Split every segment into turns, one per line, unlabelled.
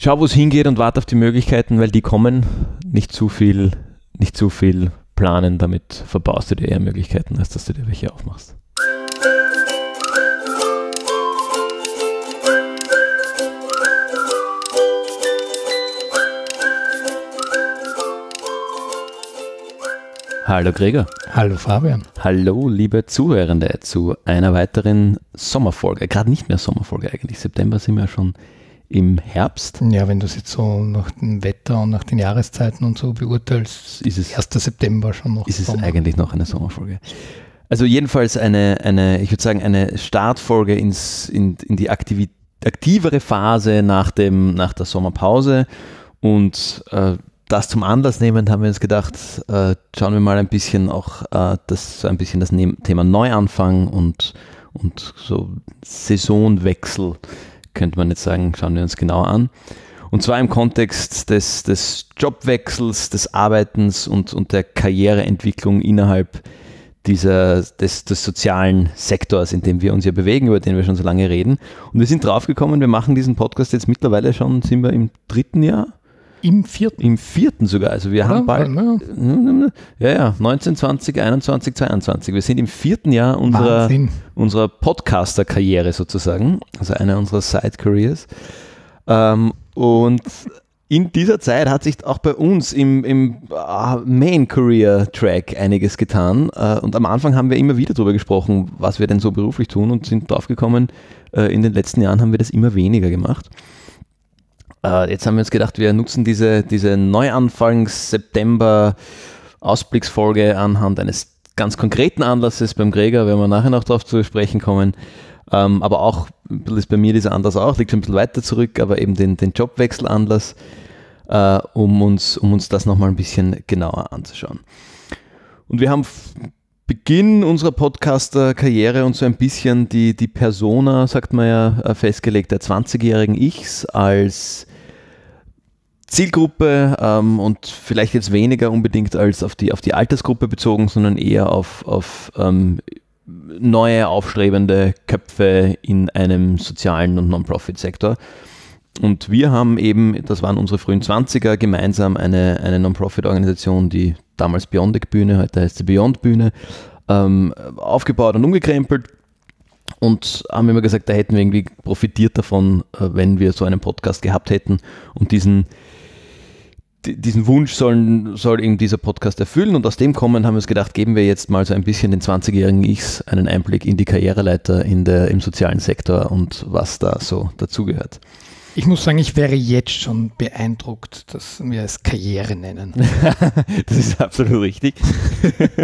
schau, wo es hingeht und warte auf die Möglichkeiten, weil die kommen. Nicht zu viel, nicht zu viel planen, damit verbaust du dir eher Möglichkeiten, als dass du dir welche aufmachst. Hallo Gregor.
Hallo Fabian.
Hallo liebe Zuhörende zu einer weiteren Sommerfolge. Gerade nicht mehr Sommerfolge eigentlich. September sind wir schon im Herbst.
Ja, wenn du es jetzt so nach dem Wetter und nach den Jahreszeiten und so beurteilst,
ist es
1. September schon noch.
Ist Sommer. es eigentlich noch eine Sommerfolge? Also jedenfalls eine, eine ich würde sagen, eine Startfolge ins, in, in die Aktivität aktivere Phase nach, dem, nach der Sommerpause und äh, das zum Anlass nehmend haben wir uns gedacht, äh, schauen wir mal ein bisschen auch äh, das, ein bisschen das Thema Neuanfang und, und so Saisonwechsel, könnte man jetzt sagen, schauen wir uns genauer an. Und zwar im Kontext des, des Jobwechsels, des Arbeitens und, und der Karriereentwicklung innerhalb dieser, des, des sozialen Sektors, in dem wir uns ja bewegen, über den wir schon so lange reden. Und wir sind draufgekommen, wir machen diesen Podcast jetzt mittlerweile schon, sind wir im dritten Jahr?
Im vierten.
Im vierten sogar. Also wir Oder? haben bald. Ja, ja, 19, 20, 21, 22. Wir sind im vierten Jahr unserer, unserer Podcaster-Karriere sozusagen. Also einer unserer Side-Careers. Ähm, und in dieser Zeit hat sich auch bei uns im, im uh, Main Career Track einiges getan. Uh, und am Anfang haben wir immer wieder darüber gesprochen, was wir denn so beruflich tun und sind draufgekommen, uh, in den letzten Jahren haben wir das immer weniger gemacht. Äh, jetzt haben wir uns gedacht, wir nutzen diese, diese Neuanfangs-September-Ausblicksfolge anhand eines ganz konkreten Anlasses beim Gregor, werden wir nachher noch darauf zu sprechen kommen. Ähm, aber auch ist bei mir dieser Anlass auch, liegt schon ein bisschen weiter zurück, aber eben den, den Jobwechselanlass, äh, um, uns, um uns das nochmal ein bisschen genauer anzuschauen. Und wir haben Beginn unserer Podcaster-Karriere und so ein bisschen die, die Persona, sagt man ja, äh, festgelegt, der 20-jährigen Ichs als Zielgruppe ähm, und vielleicht jetzt weniger unbedingt als auf die, auf die Altersgruppe bezogen, sondern eher auf, auf ähm, neue, aufstrebende Köpfe in einem sozialen und Non-Profit-Sektor. Und wir haben eben, das waren unsere frühen 20er, gemeinsam eine, eine Non-Profit-Organisation, die damals Beyondic Bühne, heute heißt sie Beyond Bühne, ähm, aufgebaut und umgekrempelt. Und haben immer gesagt, da hätten wir irgendwie profitiert davon, äh, wenn wir so einen Podcast gehabt hätten. Und diesen, diesen Wunsch sollen, soll eben dieser Podcast erfüllen. Und aus dem kommen haben wir uns gedacht, geben wir jetzt mal so ein bisschen den 20-jährigen Ichs einen Einblick in die Karriereleiter in der, im sozialen Sektor und was da so dazugehört.
Ich muss sagen, ich wäre jetzt schon beeindruckt, dass wir es Karriere nennen.
das ist absolut richtig.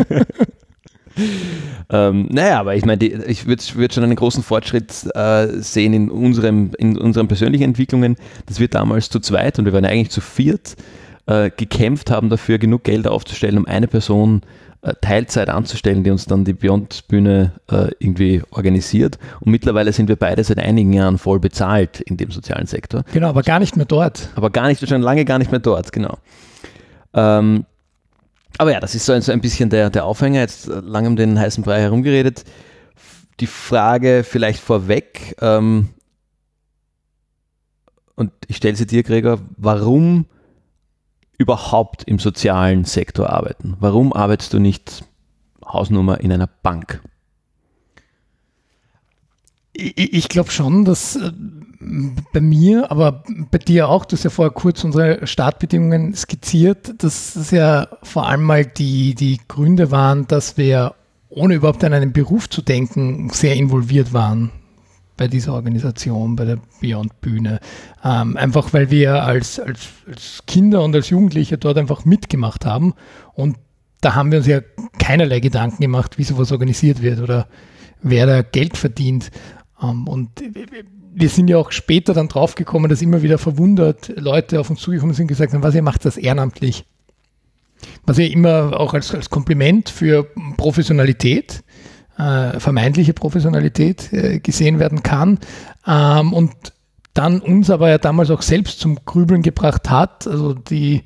ähm, naja, aber ich meine, ich würde würd schon einen großen Fortschritt äh, sehen in, unserem, in unseren persönlichen Entwicklungen, dass wir damals zu zweit und wir waren eigentlich zu viert äh, gekämpft haben dafür, genug Geld aufzustellen, um eine Person äh, Teilzeit anzustellen, die uns dann die Beyond-Bühne äh, irgendwie organisiert. Und mittlerweile sind wir beide seit einigen Jahren voll bezahlt in dem sozialen Sektor.
Genau, aber gar nicht mehr dort.
Aber gar nicht, schon lange gar nicht mehr dort, genau. Ähm, aber ja, das ist so ein, so ein bisschen der, der Aufhänger, jetzt äh, lange um den heißen Brei herumgeredet. Die Frage vielleicht vorweg, ähm, und ich stelle sie dir, Gregor, warum überhaupt im sozialen Sektor arbeiten? Warum arbeitest du nicht Hausnummer in einer Bank?
Ich, ich glaube schon, dass äh, bei mir, aber bei dir auch, du hast ja vorher kurz unsere Startbedingungen skizziert, dass es ja vor allem mal die, die Gründe waren, dass wir ohne überhaupt an einen Beruf zu denken, sehr involviert waren bei dieser Organisation, bei der Beyond Bühne. Ähm, einfach weil wir als, als, als Kinder und als Jugendliche dort einfach mitgemacht haben. Und da haben wir uns ja keinerlei Gedanken gemacht, wie sowas organisiert wird oder wer da Geld verdient. Ähm, und wir sind ja auch später dann draufgekommen, dass immer wieder verwundert Leute auf uns zugekommen sind und gesagt haben, was ihr macht das ehrenamtlich. Was ja immer auch als, als Kompliment für Professionalität äh, vermeintliche Professionalität äh, gesehen werden kann. Ähm, und dann uns aber ja damals auch selbst zum Grübeln gebracht hat. Also die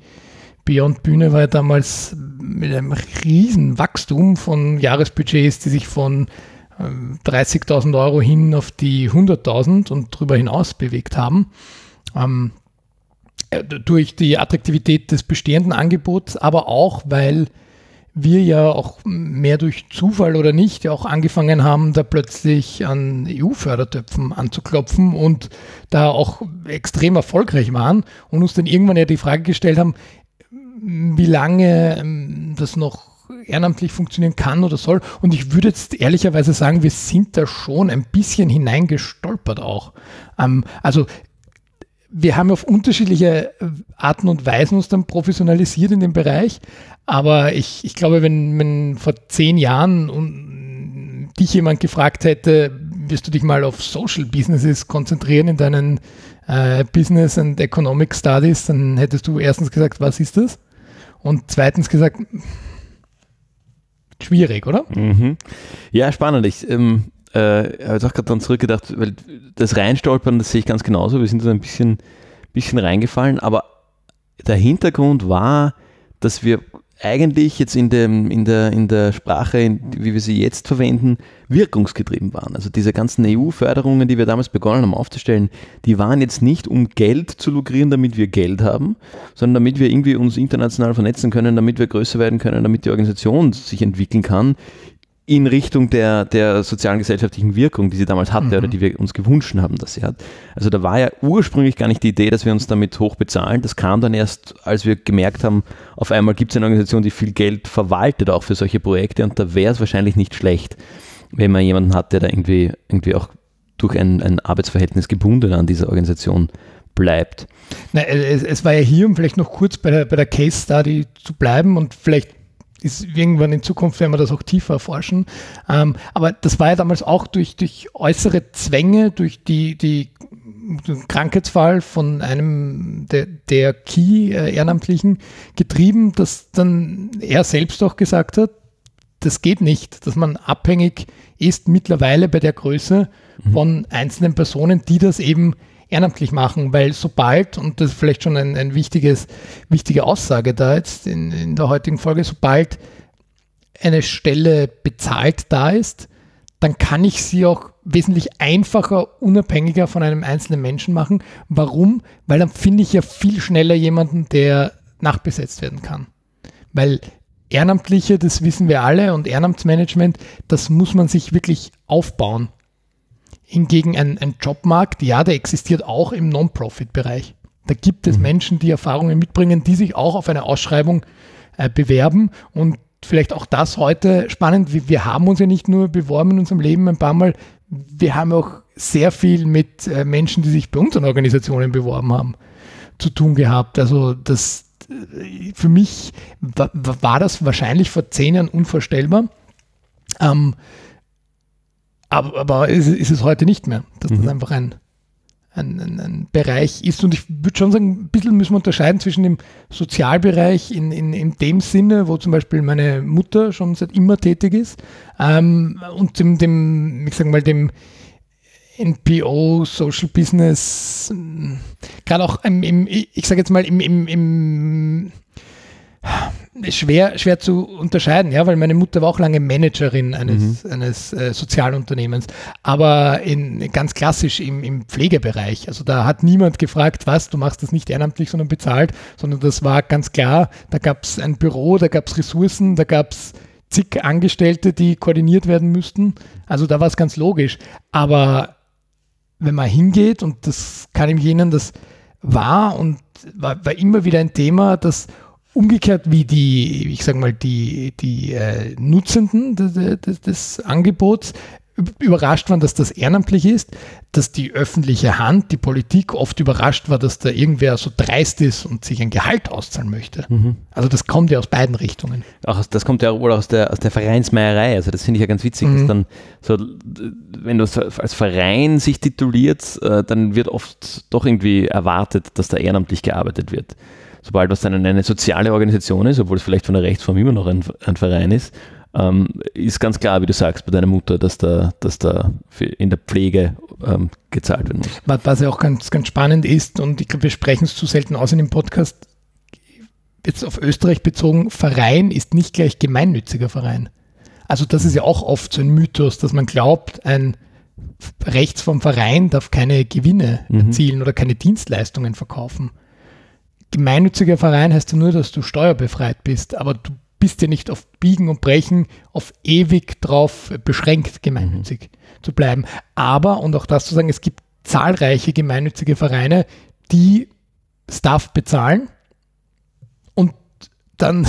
Beyond Bühne war ja damals mit einem riesen Wachstum von Jahresbudgets, die sich von 30.000 äh, Euro hin auf die 100.000 und darüber hinaus bewegt haben. Ähm, Äh, durch die Attraktivität des bestehenden Angebots, aber auch, weil wir ja auch mehr durch Zufall oder nicht ja auch angefangen haben, da plötzlich an EU-Fördertöpfen anzuklopfen und da auch extrem erfolgreich waren und uns dann irgendwann ja die Frage gestellt haben, wie lange ähm, das noch ehrenamtlich funktionieren kann oder soll. Und ich würde jetzt ehrlicherweise sagen, wir sind da schon ein bisschen hineingestolpert auch. Ähm, also wir haben auf unterschiedliche Arten und Weisen uns dann professionalisiert in dem Bereich. Aber ich, ich glaube, wenn, wenn vor zehn Jahren dich jemand gefragt hätte, wirst du dich mal auf Social Businesses konzentrieren in deinen äh, Business and Economic Studies, dann hättest du erstens gesagt, was ist das? Und zweitens gesagt, schwierig, oder?
Mhm. Ja, spannend. Ich ähm, äh, habe jetzt auch gerade dann zurückgedacht, weil das Reinstolpern, das sehe ich ganz genauso. Wir sind da ein bisschen, bisschen reingefallen, aber der Hintergrund war, dass wir eigentlich jetzt in, dem, in, der, in der Sprache, wie wir sie jetzt verwenden, wirkungsgetrieben waren. Also diese ganzen EU-Förderungen, die wir damals begonnen haben aufzustellen, die waren jetzt nicht, um Geld zu lukrieren, damit wir Geld haben, sondern damit wir irgendwie uns international vernetzen können, damit wir größer werden können, damit die Organisation sich entwickeln kann in Richtung der, der sozialen gesellschaftlichen Wirkung, die sie damals hatte mhm. oder die wir uns gewünscht haben, dass sie hat. Also da war ja ursprünglich gar nicht die Idee, dass wir uns damit hoch bezahlen. Das kam dann erst, als wir gemerkt haben, auf einmal gibt es eine Organisation, die viel Geld verwaltet, auch für solche Projekte und da wäre es wahrscheinlich nicht schlecht, wenn man jemanden hat, der da irgendwie, irgendwie auch durch ein, ein Arbeitsverhältnis gebunden an dieser Organisation bleibt.
Na, es, es, war ja hier, um vielleicht noch kurz bei der, bei der Case Study zu bleiben und vielleicht ist irgendwann in Zukunft werden wir das auch tiefer erforschen. Ähm, aber das war ja damals auch durch, durch äußere Zwänge, durch die, die Krankheitsfall von einem der, der Key-Ehrenamtlichen getrieben, dass dann er selbst auch gesagt hat, das geht nicht, dass man abhängig ist mittlerweile bei der Größe mhm. von einzelnen Personen, die das eben ehrenamtlich machen, weil sobald, und das ist vielleicht schon ein, ein wichtiges, wichtige Aussage da jetzt in, in der heutigen Folge, sobald eine Stelle bezahlt da ist, dann kann ich sie auch wesentlich einfacher, unabhängiger von einem einzelnen Menschen machen. Warum? Weil dann finde ich ja viel schneller jemanden, der nachbesetzt werden kann. Weil Ehrenamtliche, das wissen wir alle, und Ehrenamtsmanagement, das muss man sich wirklich aufbauen. Hingegen ein, ein Jobmarkt, ja, der existiert auch im Non-Profit-Bereich. Da gibt es mhm. Menschen, die Erfahrungen mitbringen, die sich auch auf eine Ausschreibung äh, bewerben und vielleicht auch das heute spannend. Wir, wir, haben uns ja nicht nur beworben in unserem Leben ein paar Mal, wir haben auch sehr viel mit äh, Menschen, die sich bei unseren Organisationen beworben haben, zu tun gehabt. Also das äh, für mich war, war das wahrscheinlich vor zehn Jahren unvorstellbar. Ähm, aber, aber ist, ist es heute nicht mehr, dass mhm. das einfach ein, ein, ein, ein, Bereich ist. Und ich würde schon sagen, ein bisschen müssen wir unterscheiden zwischen dem Sozialbereich in, in, in dem Sinne, wo zum Beispiel meine Mutter schon seit immer tätig ist, ähm, und dem, dem, ich sage mal, dem NPO, Social Business, gerade auch im, im ich sage jetzt mal, im, im, im schwer, schwer zu unterscheiden, ja, weil meine Mutter war auch lange Managerin eines, mhm. eines äh, Sozialunternehmens, aber in, ganz klassisch im, im Pflegebereich. Also da hat niemand gefragt, was, du machst das nicht ehrenamtlich, sondern bezahlt, sondern das war ganz klar, da gab es ein Büro, da gab es Ressourcen, da gab es zig Angestellte, die koordiniert werden müssten. Also da war es ganz logisch. Aber wenn man hingeht, und das kann ihm jenen, das war und war, war immer wieder ein Thema, dass umgekehrt wie die, ich sage mal, die, die äh, Nutzenden des, des, des Angebots überrascht waren, dass das ehrenamtlich ist, dass die öffentliche Hand, die Politik oft überrascht war, dass da irgendwer so dreist ist und sich ein Gehalt auszahlen möchte. Mhm. Also das kommt ja aus beiden Richtungen.
Auch das kommt ja wohl aus der, aus der Vereinsmeierei. Also das finde ich ja ganz witzig, mhm. dass dann so, wenn du als Verein sich tituliert, äh, dann wird oft doch irgendwie erwartet, dass da ehrenamtlich gearbeitet wird sobald was dann eine soziale Organisation ist, obwohl es vielleicht von der Rechtsform immer noch ein, ein Verein ist, ähm, ist ganz klar, wie du sagst, bei deiner Mutter, dass da, dass da in der Pflege ähm, gezahlt werden muss.
Was ja auch ganz, ganz spannend ist, und ich glaube, wir sprechen es zu selten aus in dem Podcast, jetzt auf Österreich bezogen, Verein ist nicht gleich gemeinnütziger Verein. Also das ist ja auch oft so ein Mythos, dass man glaubt, ein Rechts vom Verein darf keine Gewinne mhm. erzielen oder keine Dienstleistungen verkaufen gemeinnütziger Verein heißt ja nur, dass du steuerbefreit bist, aber du bist ja nicht auf Biegen und Brechen auf ewig drauf beschränkt, gemeinnützig mhm. zu bleiben. Aber, und auch das zu sagen, es gibt zahlreiche gemeinnützige Vereine, die Staff bezahlen und dann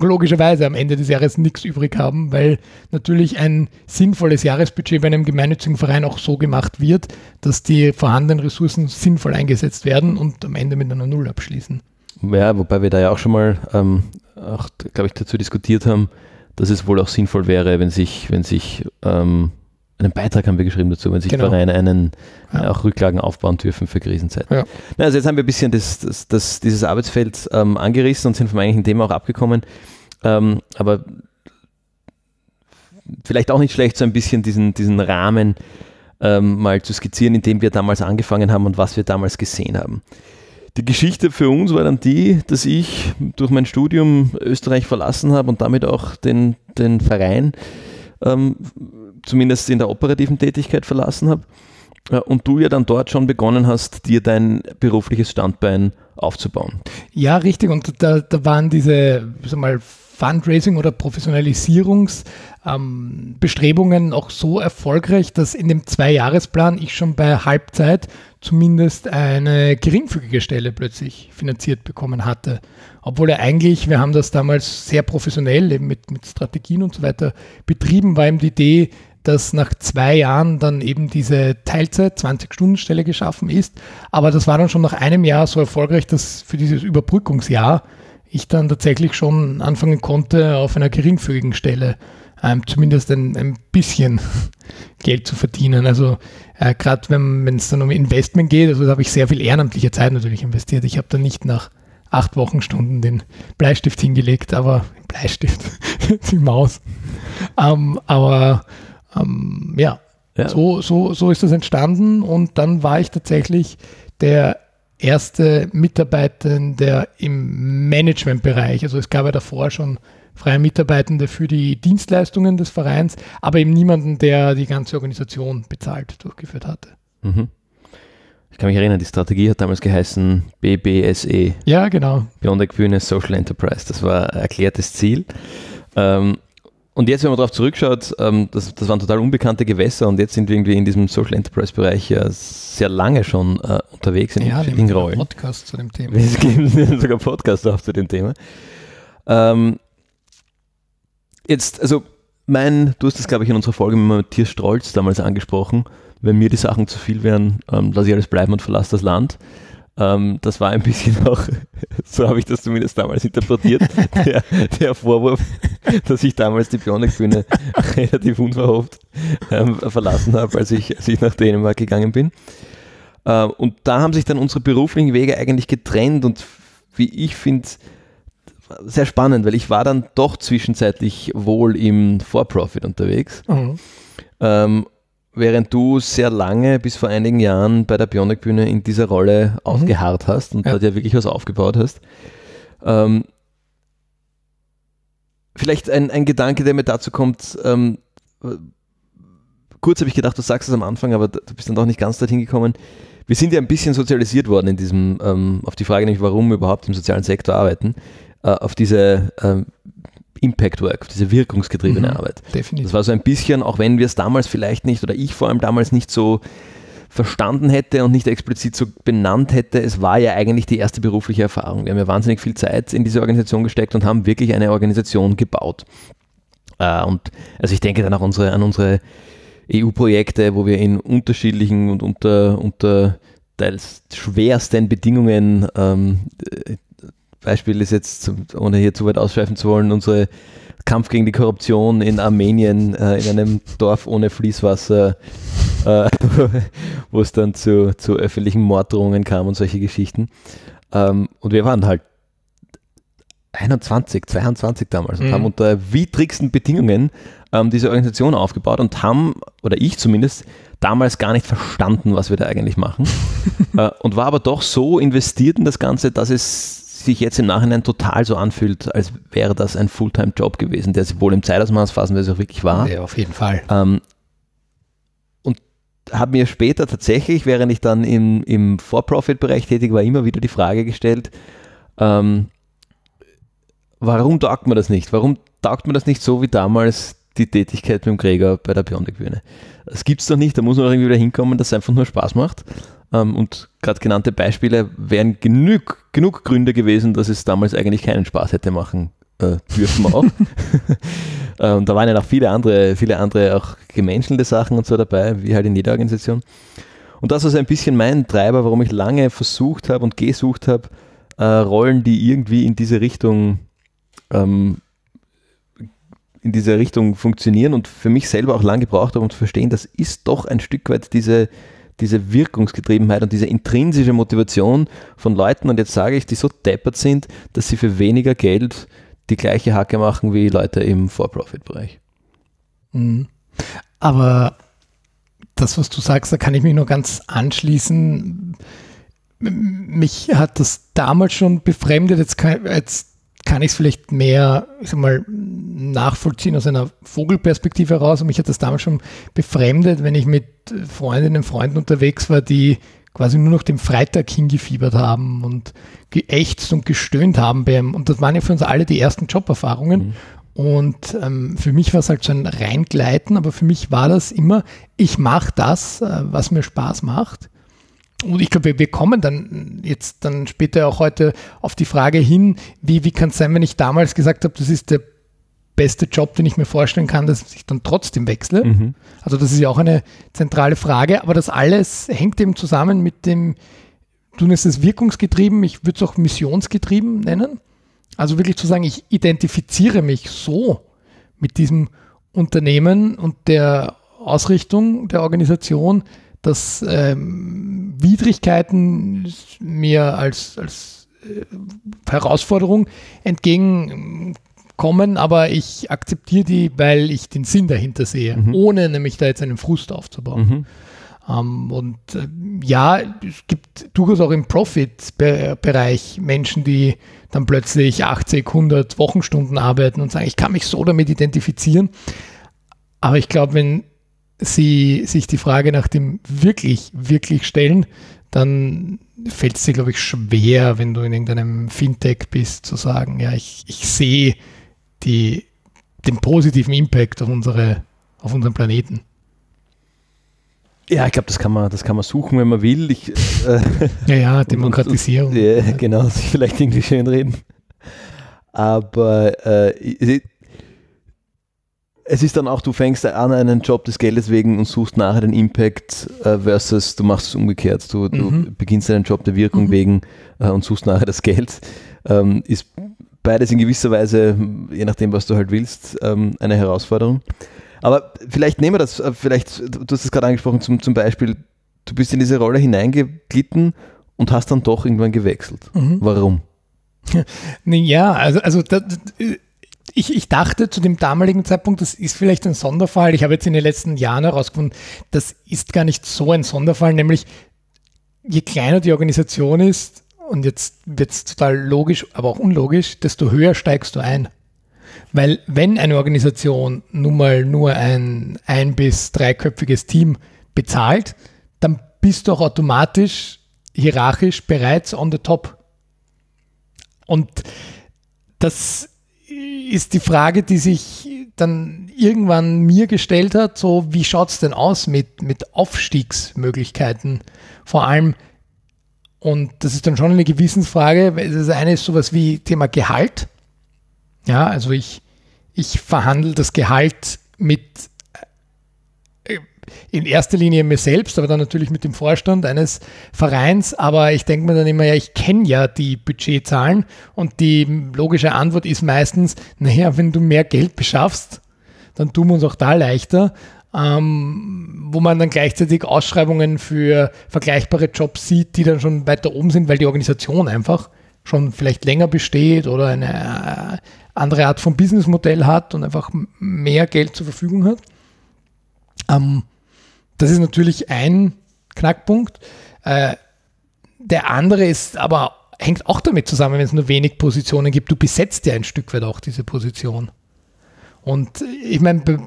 logischerweise am Ende des Jahres nichts übrig haben, weil natürlich ein sinnvolles Jahresbudget bei einem gemeinnützigen Verein auch so gemacht wird, dass die vorhandenen Ressourcen sinnvoll eingesetzt werden und am Ende mit einer Null abschließen.
Ja, wobei wir da ja auch schon mal, ähm, glaube ich, dazu diskutiert haben, dass es wohl auch sinnvoll wäre, wenn sich, wenn sich ähm, einen Beitrag haben wir geschrieben dazu, wenn sich genau. Vereine einen ja. auch Rücklagen aufbauen dürfen für Krisenzeiten. Ja. Na, also jetzt haben wir ein bisschen das, das, das dieses Arbeitsfeld ähm, angerissen und sind vom eigentlichen Thema auch abgekommen. Ähm, aber vielleicht auch nicht schlecht, so ein bisschen diesen, diesen Rahmen ähm, mal zu skizzieren, in dem wir damals angefangen haben und was wir damals gesehen haben. Die Geschichte für uns war dann die, dass ich durch mein Studium Österreich verlassen habe und damit auch den, den Verein ähm, zumindest in der operativen Tätigkeit verlassen habe. Und du ja dann dort schon begonnen hast, dir dein berufliches Standbein aufzubauen.
Ja, richtig. Und da, da waren diese, sag mal, Fundraising oder Professionalisierungsbestrebungen ähm, auch so erfolgreich, dass in dem Zweijahresplan ich schon bei Halbzeit zumindest eine geringfügige Stelle plötzlich finanziert bekommen hatte. Obwohl er eigentlich, wir haben das damals sehr professionell eben mit, mit Strategien und so weiter betrieben, war eben die Idee, dass nach zwei Jahren dann eben diese Teilzeit, 20-Stunden-Stelle geschaffen ist. Aber das war dann schon nach einem Jahr so erfolgreich, dass für dieses Überbrückungsjahr ich dann tatsächlich schon anfangen konnte, auf einer geringfügigen Stelle ähm, zumindest ein, ein bisschen Geld zu verdienen. Also äh, gerade wenn es dann um Investment geht, also da habe ich sehr viel ehrenamtliche Zeit natürlich investiert. Ich habe dann nicht nach acht Wochenstunden den Bleistift hingelegt, aber Bleistift, die Maus. Ähm, aber ähm, ja, ja, So, so, so ist das entstanden und dann war ich tatsächlich der erste Mitarbeitende im Managementbereich. Also es gab ja davor schon freie Mitarbeitende für die Dienstleistungen des Vereins, aber eben niemanden, der die ganze Organisation bezahlt durchgeführt hatte. Mhm.
Ich kann mich erinnern, die Strategie hat damals geheißen BBSE.
Ja, genau.
Beyond Bühne Social Enterprise. Das war ein erklärtes Ziel. Ähm, und jetzt, wenn man darauf zurückschaut, ähm, das, das, waren total unbekannte Gewässer und jetzt sind wir irgendwie in diesem Social Enterprise Bereich ja sehr lange schon äh, unterwegs in
ja, unterschiedlichen Rollen. Podcast zu dem Thema.
Es gibt sogar Podcasts auch zu dem Thema. Ähm, jetzt, also mein, du hast das glaube ich in unserer Folge mit Matthias Strolz damals angesprochen, wenn mir die Sachen zu viel wären, ähm, lasse ich alles bleiben und verlasse das Land. Ähm, das war ein bisschen auch, so habe ich das zumindest damals interpretiert, der, der Vorwurf, dass ich damals die Bionic-Bühne relativ unverhofft ähm, verlassen habe, als ich, als ich nach Dänemark gegangen bin. Äh, und da haben sich dann unsere beruflichen Wege eigentlich getrennt und wie ich finde, sehr spannend, weil ich war dann doch zwischenzeitlich wohl im For-Profit unterwegs. Mhm. Ähm, während du sehr lange, bis vor einigen Jahren bei der Bionic-Bühne in dieser Rolle mhm. ausgeharrt hast und ja. dort ja wirklich was aufgebaut hast. Ähm, vielleicht ein, ein Gedanke, der mir dazu kommt. Ähm, kurz habe ich gedacht, du sagst es am Anfang, aber du bist dann doch nicht ganz dorthin gekommen. Wir sind ja ein bisschen sozialisiert worden in diesem, ähm, auf die Frage nämlich, warum wir überhaupt im sozialen Sektor arbeiten, äh, auf diese ähm, Impact Work, diese wirkungsgetriebene mhm, Arbeit. Definitiv. Das war so ein bisschen, auch wenn wir es damals vielleicht nicht oder ich vor allem damals nicht so verstanden hätte und nicht explizit so benannt hätte, es war ja eigentlich die erste berufliche Erfahrung. Wir haben ja wahnsinnig viel Zeit in diese Organisation gesteckt und haben wirklich eine Organisation gebaut. Äh, und also ich denke dann auch unsere, an unsere EU-Projekte, wo wir in unterschiedlichen und unter, unter teils schwersten Bedingungen ähm, Beispiel ist jetzt, ohne hier zu weit ausschweifen zu wollen, unsere Kampf gegen die Korruption in Armenien äh, in einem Dorf ohne Fließwasser, äh, wo es dann zu, zu öffentlichen Morddrohungen kam und solche Geschichten. Ähm, und wir waren halt 21, 22 damals und mhm. haben unter widrigsten Bedingungen ähm, diese Organisation aufgebaut und haben, oder ich zumindest, damals gar nicht verstanden, was wir da eigentlich machen. äh, und war aber doch so investiert in das Ganze, dass es sich jetzt im Nachhinein total so anfühlt, als wäre das ein Fulltime-Job gewesen, der sich wohl im Zeitausmaß phasenweise auch wirklich war.
Ja, auf jeden Fall.
Ähm, und habe mir später tatsächlich, während ich dann im, im For-Profit-Bereich tätig war, immer wieder die Frage gestellt, ähm, warum taugt man das nicht? Warum taugt man das nicht so wie damals die Tätigkeit mit dem Gregor bei der Bionik-Bühne? Das gibt es doch nicht, da muss man doch irgendwie wieder hinkommen, dass es einfach nur Spaß macht. Ähm, und gerade genannte Beispiele wären genug, genug Gründe gewesen, dass es damals eigentlich keinen Spaß hätte machen äh, dürfen auch. ähm, da waren ja noch viele andere, viele andere auch gemenschelnde Sachen und so dabei, wie halt in jeder Organisation. Und das ist ein bisschen mein Treiber, warum ich lange versucht habe und gesucht habe, äh, Rollen, die irgendwie in diese Richtung ähm, in diese Richtung funktionieren und für mich selber auch lange gebraucht habe, um zu verstehen, das ist doch ein Stück weit diese, diese Wirkungsgetriebenheit und diese intrinsische Motivation von Leuten, und jetzt sage ich, die so deppert sind, dass sie für weniger Geld die gleiche Hacke machen wie Leute im For-Profit-Bereich.
Mhm. Aber das, was du sagst, da kann ich mich nur ganz anschließen. Mich hat das damals schon befremdet. Jetzt kann, jetzt kann ich es vielleicht mehr ich sag mal, nachvollziehen aus einer Vogelperspektive heraus. Und mich hat das damals schon befremdet, wenn ich mit Freundinnen und Freunden unterwegs war, die quasi nur noch dem Freitag hingefiebert haben und geächtzt und gestöhnt haben. Beim, und das waren ja für uns alle die ersten Joberfahrungen. Mhm. Und ähm, für mich war es halt so ein Reingleiten, aber für mich war das immer, ich mache das, äh, was mir Spaß macht. Und ich glaube, wir kommen dann jetzt dann später auch heute auf die Frage hin, wie, wie kann es sein, wenn ich damals gesagt habe, das ist der beste Job, den ich mir vorstellen kann, dass ich dann trotzdem wechsle. Mhm. Also das ist ja auch eine zentrale Frage, aber das alles hängt eben zusammen mit dem, du nennst es wirkungsgetrieben, ich würde es auch missionsgetrieben nennen. Also wirklich zu sagen, ich identifiziere mich so mit diesem Unternehmen und der Ausrichtung der Organisation, dass ähm, Widrigkeiten mir als, als äh, Herausforderung entgegenkommen, aber ich akzeptiere die, weil ich den Sinn dahinter sehe, mhm. ohne nämlich da jetzt einen Frust aufzubauen. Mhm. Um, ähm, und äh, ja, es gibt durchaus auch im Profit-Bereich Menschen, die dann plötzlich 80, 100 Wochenstunden arbeiten und sagen, ich kann mich so damit identifizieren. Aber ich glaube, wenn sie sich die Frage nach dem wirklich, wirklich stellen, dann fällt es dir, glaube ich, schwer, wenn du in irgendeinem Fintech bist, zu sagen, ja, ich, ich sehe die, den positiven Impact auf, unsere, auf unseren Planeten.
Ja, ich glaube, das kann man, das kann man suchen, wenn man will. Ich,
äh, ja, ja, Demokratisierung.
Und, und, ja, genau, sich vielleicht irgendwie schön reden. Aber äh, es ist dann auch, du fängst an einen Job des Geldes wegen und suchst nachher den Impact äh, versus du machst es umgekehrt. Du, du mhm. beginnst einen Job der Wirkung mhm. wegen äh, und suchst nachher das Geld. Ähm, ist beides in gewisser Weise, je nachdem, was du halt willst, ähm, eine Herausforderung. Aber vielleicht nehmen wir das, äh, vielleicht, du hast es gerade angesprochen, zum, zum Beispiel, du bist in diese Rolle hineingeglitten und hast dann doch irgendwann gewechselt. Mhm. Warum?
Ja, also, also das, ich, ich dachte zu dem damaligen Zeitpunkt, das ist vielleicht ein Sonderfall. Ich habe jetzt in den letzten Jahren herausgefunden, das ist gar nicht so ein Sonderfall, nämlich je kleiner die Organisation ist, und jetzt wird es total logisch, aber auch unlogisch, desto höher steigst du ein. Weil wenn eine Organisation nun mal nur ein ein- bis dreiköpfiges Team bezahlt, dann bist du auch automatisch hierarchisch bereits on the top. Und das ist die Frage, die sich dann irgendwann mir gestellt hat, so wie schaut es denn aus mit, mit Aufstiegsmöglichkeiten? Vor allem, und das ist dann schon eine Gewissensfrage, das eine ist sowas wie Thema Gehalt. Ja, also ich, ich verhandle das Gehalt mit in erster Linie mir selbst, aber dann natürlich mit dem Vorstand eines Vereins. Aber ich denke mir dann immer, ja, ich kenne ja die Budgetzahlen und die logische Antwort ist meistens, naja, wenn du mehr Geld beschaffst, dann tun wir uns auch da leichter. Ähm, wo man dann gleichzeitig Ausschreibungen für vergleichbare Jobs sieht, die dann schon weiter oben sind, weil die Organisation einfach schon vielleicht länger besteht oder eine äh, andere Art von Businessmodell hat und einfach mehr Geld zur Verfügung hat. Ähm, das ist natürlich ein Knackpunkt. Äh, der andere ist aber, hängt auch damit zusammen, wenn es nur wenig Positionen gibt. Du besetzt ja ein Stück weit auch diese Position. Und ich meine, bei,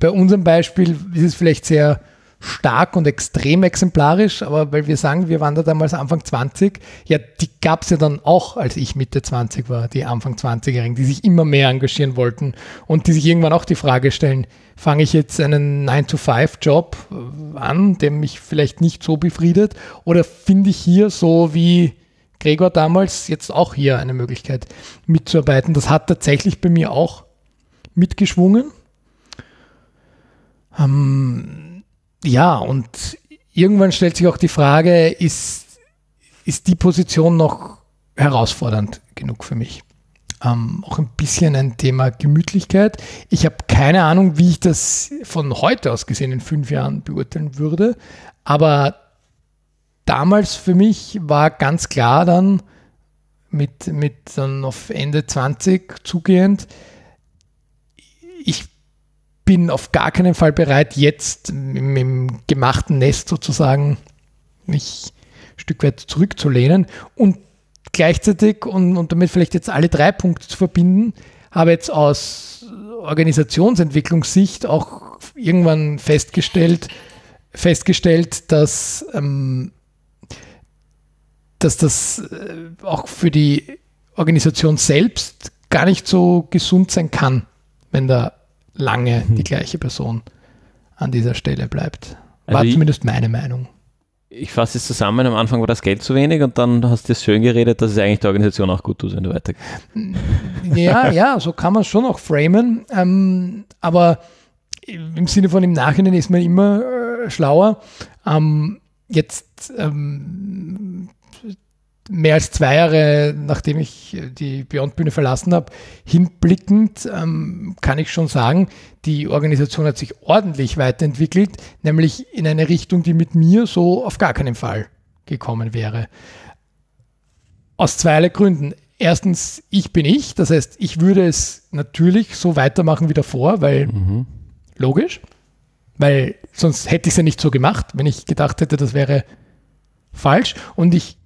bei unserem Beispiel ist es vielleicht sehr stark und extrem exemplarisch, aber weil wir sagen, wir waren da damals Anfang 20, ja, die gab es ja dann auch, als ich Mitte 20 war, die Anfang 20-Jährigen, die sich immer mehr engagieren wollten und die sich irgendwann auch die Frage stellen, fange ich jetzt einen 9-to-5-Job an, der mich vielleicht nicht so befriedet, oder finde ich hier so wie Gregor damals jetzt auch hier eine Möglichkeit mitzuarbeiten. Das hat tatsächlich bei mir auch mitgeschwungen. Ähm, ja, und irgendwann stellt sich auch die Frage, ist, ist die Position noch herausfordernd genug für mich? Ähm, auch ein bisschen ein Thema Gemütlichkeit. Ich habe keine Ahnung, wie ich das von heute aus gesehen in fünf Jahren beurteilen würde, aber damals für mich war ganz klar dann mit, mit dann auf Ende 20 zugehend, ich bin auf gar keinen Fall bereit, jetzt im, im gemachten Nest sozusagen mich ein Stück weit zurückzulehnen. Und gleichzeitig und, und damit vielleicht jetzt alle drei Punkte zu verbinden, habe jetzt aus Organisationsentwicklungssicht auch irgendwann festgestellt, festgestellt, dass ähm, dass das äh, auch für die Organisation selbst gar nicht so gesund sein kann, wenn da lange mhm. die gleiche Person an dieser Stelle bleibt. War also zumindest meine Meinung.
Ich fasse es zusammen, am Anfang war das Geld zu wenig und dann hast du es schön geredet, dass es eigentlich der Organisation auch gut tut, wenn du weitergehst.
Ja, ja, so kann man es schon auch framen. Ähm, aber im Sinne von im Nachhinein ist man immer äh, schlauer. Ähm, jetzt ähm, mehr als zwei Jahre, nachdem ich die Beyond-Bühne verlassen habe, hinblickend ähm, kann ich schon sagen, die Organisation hat sich ordentlich weiterentwickelt, nämlich in eine Richtung, die mit mir so auf gar keinen Fall gekommen wäre. Aus zweierlei Gründen. Erstens, ich bin ich, das heißt, ich würde es natürlich so weitermachen wie davor, weil mhm. logisch, weil sonst hätte ich es ja nicht so gemacht, wenn ich gedacht hätte, das wäre falsch. Und ich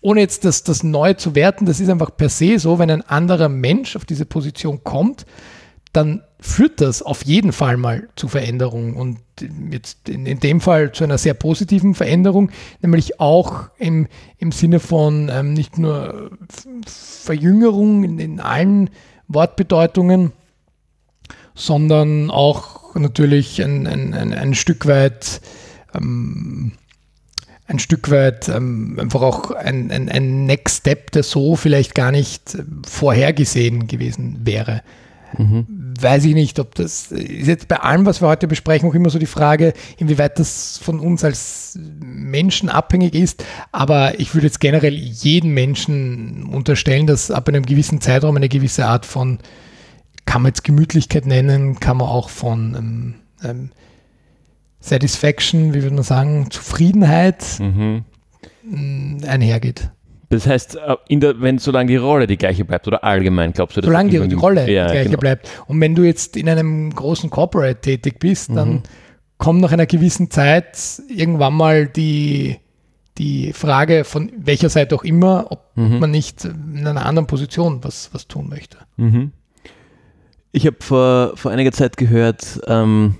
ohne jetzt das, das neu zu werten, das ist einfach per se so, wenn ein anderer Mensch auf diese Position kommt, dann führt das auf jeden Fall mal zu Veränderungen und jetzt in, in dem Fall zu einer sehr positiven Veränderung, nämlich auch im, im Sinne von ähm, nicht nur Verjüngerung in, in allen Wortbedeutungen, sondern auch natürlich ein, ein, ein, ein Stück weit ähm, ein Stück weit ähm, einfach auch ein, ein, ein Next Step, der so vielleicht gar nicht äh, vorhergesehen gewesen wäre. Mhm. Weiß ich nicht, ob das ist jetzt bei allem, was wir heute besprechen, auch immer so die Frage, inwieweit das von uns als Menschen abhängig ist. Aber ich würde jetzt generell jedem Menschen unterstellen, dass ab einem gewissen Zeitraum eine gewisse Art von, kann man jetzt Gemütlichkeit nennen, kann man auch von ähm, ähm, Satisfaction, wie würde man sagen, Zufriedenheit mhm. Mm, einhergeht.
Das heißt, äh, der, wenn solange die Rolle die gleiche bleibt oder allgemein, glaubst du,
dass Solange die, die Rolle ja, die gleiche genau. bleibt. Und wenn du jetzt in einem großen Corporate tätig bist, dann mhm. kommt nach einer gewissen Zeit irgendwann mal die, die Frage von welcher Seite auch immer, ob mhm. man nicht in einer anderen Position was, was tun möchte.
Mhm. Ich habe vor, vor einiger Zeit gehört, ähm,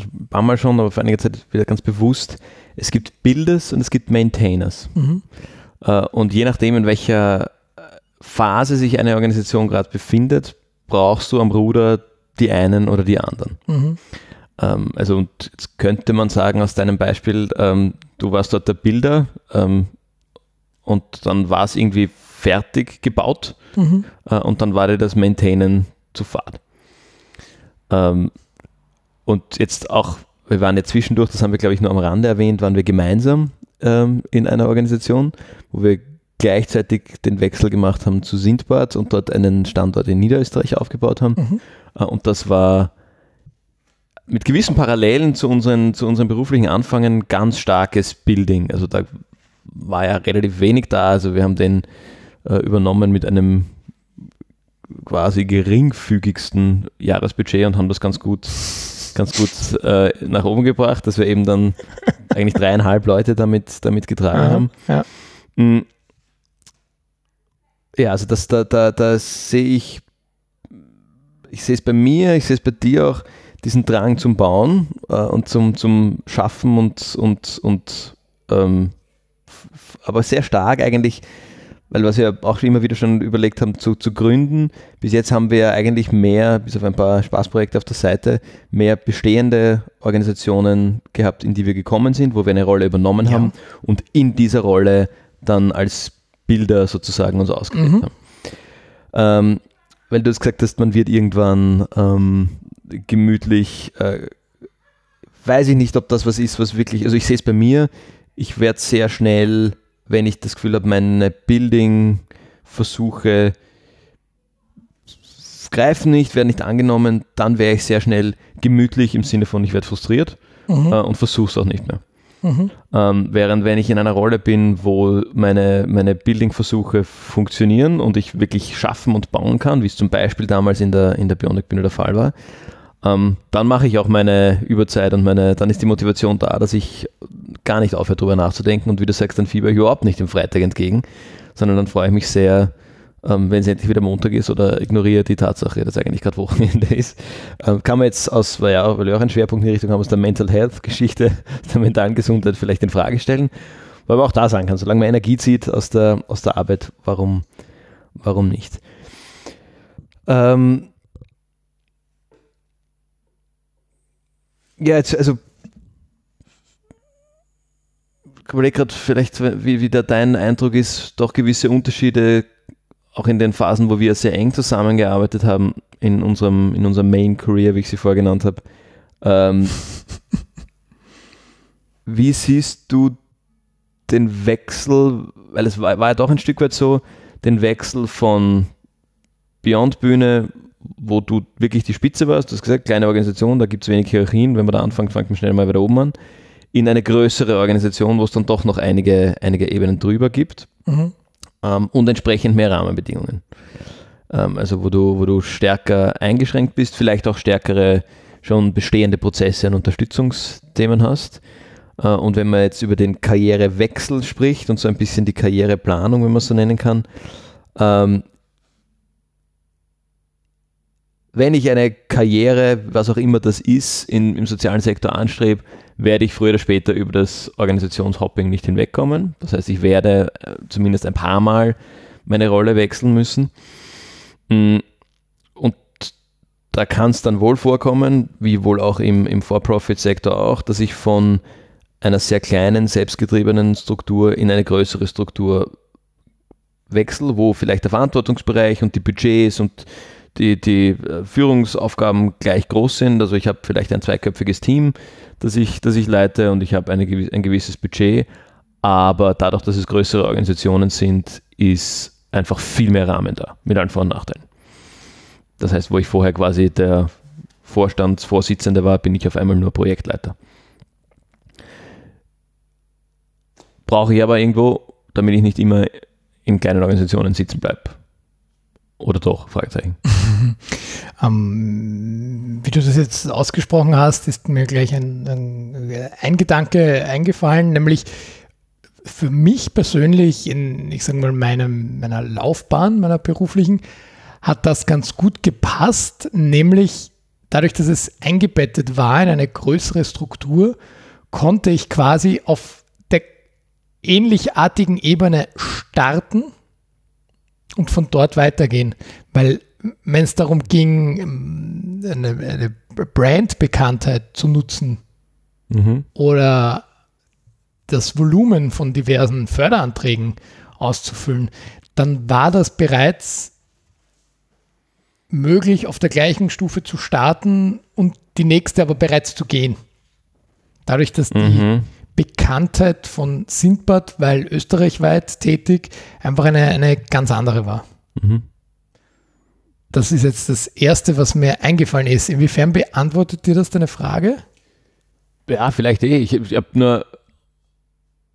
ein paar Mal schon, aber vor einiger Zeit wieder ganz bewusst, es gibt Builders und es gibt Maintainers. Mhm. Äh, und je nachdem, in welcher äh, Phase sich eine Organisation gerade befindet, brauchst du am Ruder die einen oder die anderen. Mhm. Ähm, also und jetzt könnte man sagen aus deinem Beispiel, ähm, du warst dort der Bilder ähm, und dann war es irgendwie fertig gebaut mhm. Äh, und dann war dir das Maintainen zu fad. Und jetzt auch, wir waren ja zwischendurch, das haben wir glaube ich nur am Rande erwähnt, waren wir gemeinsam ähm, in einer Organisation, wo wir gleichzeitig den Wechsel gemacht haben zu Sindbad und dort einen Standort in Niederösterreich aufgebaut haben. Mhm. Äh, und das war mit gewissen Parallelen zu unseren, zu unseren beruflichen Anfangen ganz starkes Building. Also da war ja relativ wenig da. Also wir haben den äh, übernommen mit einem quasi geringfügigsten Jahresbudget und haben das ganz gut ganz gut äh, nach oben gebracht, dass wir eben dann eigentlich dreieinhalb Leute damit, damit getragen Aha, haben. Ja. Mm. ja, also das, da, da, da sehe ich, ich sehe es bei mir, ich sehe es bei dir auch, diesen Drang zum Bauen äh, und zum, zum Schaffen und, und, und ähm, aber sehr stark eigentlich, weil was wir auch immer wieder schon überlegt haben, zu, zu gründen. Bis jetzt haben wir eigentlich mehr, bis auf ein paar Spaßprojekte auf der Seite, mehr bestehende Organisationen gehabt, in die wir gekommen sind, wo wir eine Rolle übernommen ja. haben und in dieser Rolle dann als Bilder sozusagen uns ausgelebt mhm. haben. Ähm, weil du es gesagt hast, man wird irgendwann ähm, gemütlich, äh, weiß ich nicht, ob das was ist, was wirklich, also ich sehe es bei mir, ich werde sehr schnell, wenn ich das Gefühl habe, meine Building-Versuche greifen nicht, werden nicht angenommen, dann wäre ich sehr schnell gemütlich im Sinne von, ich werde frustriert mhm. äh, und versuche es auch nicht mehr. Mhm. Ähm, während wenn ich in einer Rolle bin, wo meine, meine Building-Versuche funktionieren und ich wirklich schaffen und bauen kann, wie es zum Beispiel damals in der, in der Bionic-Bühne der Fall war, ähm, dann mache ich auch meine Überzeit und meine, dann ist die Motivation da, dass ich gar nicht aufhöre, darüber nachzudenken und wie du sagst, dann fieber ich überhaupt nicht dem Freitag entgegen, sondern dann freue ich mich sehr, ähm, wenn es endlich wieder Montag ist oder ignoriere die Tatsache, dass eigentlich gerade Wochenende ist. Ähm, kann man jetzt aus, weil, ja, weil wir auch einen Schwerpunkt in die Richtung haben, aus der Mental Health Geschichte, der mentalen Gesundheit vielleicht in Frage stellen, weil man auch da sagen kann, solange man Energie zieht aus der, aus der Arbeit, warum, warum nicht? Ähm, Ja, jetzt, also ich überlege gerade vielleicht, wie, wie da dein Eindruck ist, doch gewisse Unterschiede, auch in den Phasen, wo wir sehr eng zusammengearbeitet haben, in unserem, in unserem Main Career, wie ich sie vorher genannt habe. Ähm, wie siehst du den Wechsel, weil es war, war ja doch ein Stück weit so, den Wechsel von Beyond Bühne wo du wirklich die Spitze warst, du hast gesagt, kleine Organisation, da gibt es wenig Hierarchien, wenn man da anfängt, fängt man schnell mal wieder oben an, in eine größere Organisation, wo es dann doch noch einige, einige Ebenen drüber gibt mhm. ähm, und entsprechend mehr Rahmenbedingungen. Ähm, also wo du, wo du stärker eingeschränkt bist, vielleicht auch stärkere schon bestehende Prozesse und Unterstützungsthemen hast. Äh, und wenn man jetzt über den Karrierewechsel spricht und so ein bisschen die Karriereplanung, wenn man es so nennen kann, ähm, wenn ich eine Karriere, was auch immer das ist, in, im sozialen Sektor anstrebe, werde ich früher oder später über das Organisationshopping nicht hinwegkommen. Das heißt, ich werde äh, zumindest ein paar Mal meine Rolle wechseln müssen. Mm, und da kann es dann wohl vorkommen, wie wohl auch im, im For-Profit-Sektor auch, dass ich von einer sehr kleinen, selbstgetriebenen Struktur in eine größere Struktur wechsle, wo vielleicht der Verantwortungsbereich und die Budgets und die, die äh, Führungsaufgaben gleich groß sind. Also ich habe vielleicht ein zweiköpfiges Team, das ich, das ich leite und ich habe ein gewisses Budget. Aber dadurch, dass es größere Organisationen sind, ist einfach viel mehr Rahmen da, mit allen Vor- und Nachteilen. Das heißt, wo ich vorher quasi der Vorstandsvorsitzende war, bin ich auf einmal nur Projektleiter. Brauche ich aber irgendwo, damit ich nicht immer in kleinen Organisationen sitzen bleibe. Oder doch? Fragezeichen.
ähm, wie du das jetzt ausgesprochen hast, ist mir gleich ein, ein, ein Gedanke eingefallen, nämlich für mich persönlich in, ich sage mal, meinem, meiner Laufbahn, meiner beruflichen, hat das ganz gut gepasst, nämlich dadurch, dass es eingebettet war in eine größere Struktur, konnte ich quasi auf der ähnlichartigen Ebene starten und von dort weitergehen. Weil wenn es darum ging, eine, eine Brandbekanntheit zu nutzen mhm. oder das Volumen von diversen Förderanträgen auszufüllen, dann war das bereits möglich, auf der gleichen Stufe zu starten und die nächste aber bereits zu gehen. Dadurch, dass die mhm. Bekanntheit von Sindbad, weil österreichweit tätig, einfach eine, eine ganz andere war. Mhm. Das ist jetzt das Erste, was mir eingefallen ist. Inwiefern beantwortet dir das deine Frage?
Ja, vielleicht eh. Ich, ich habe nur,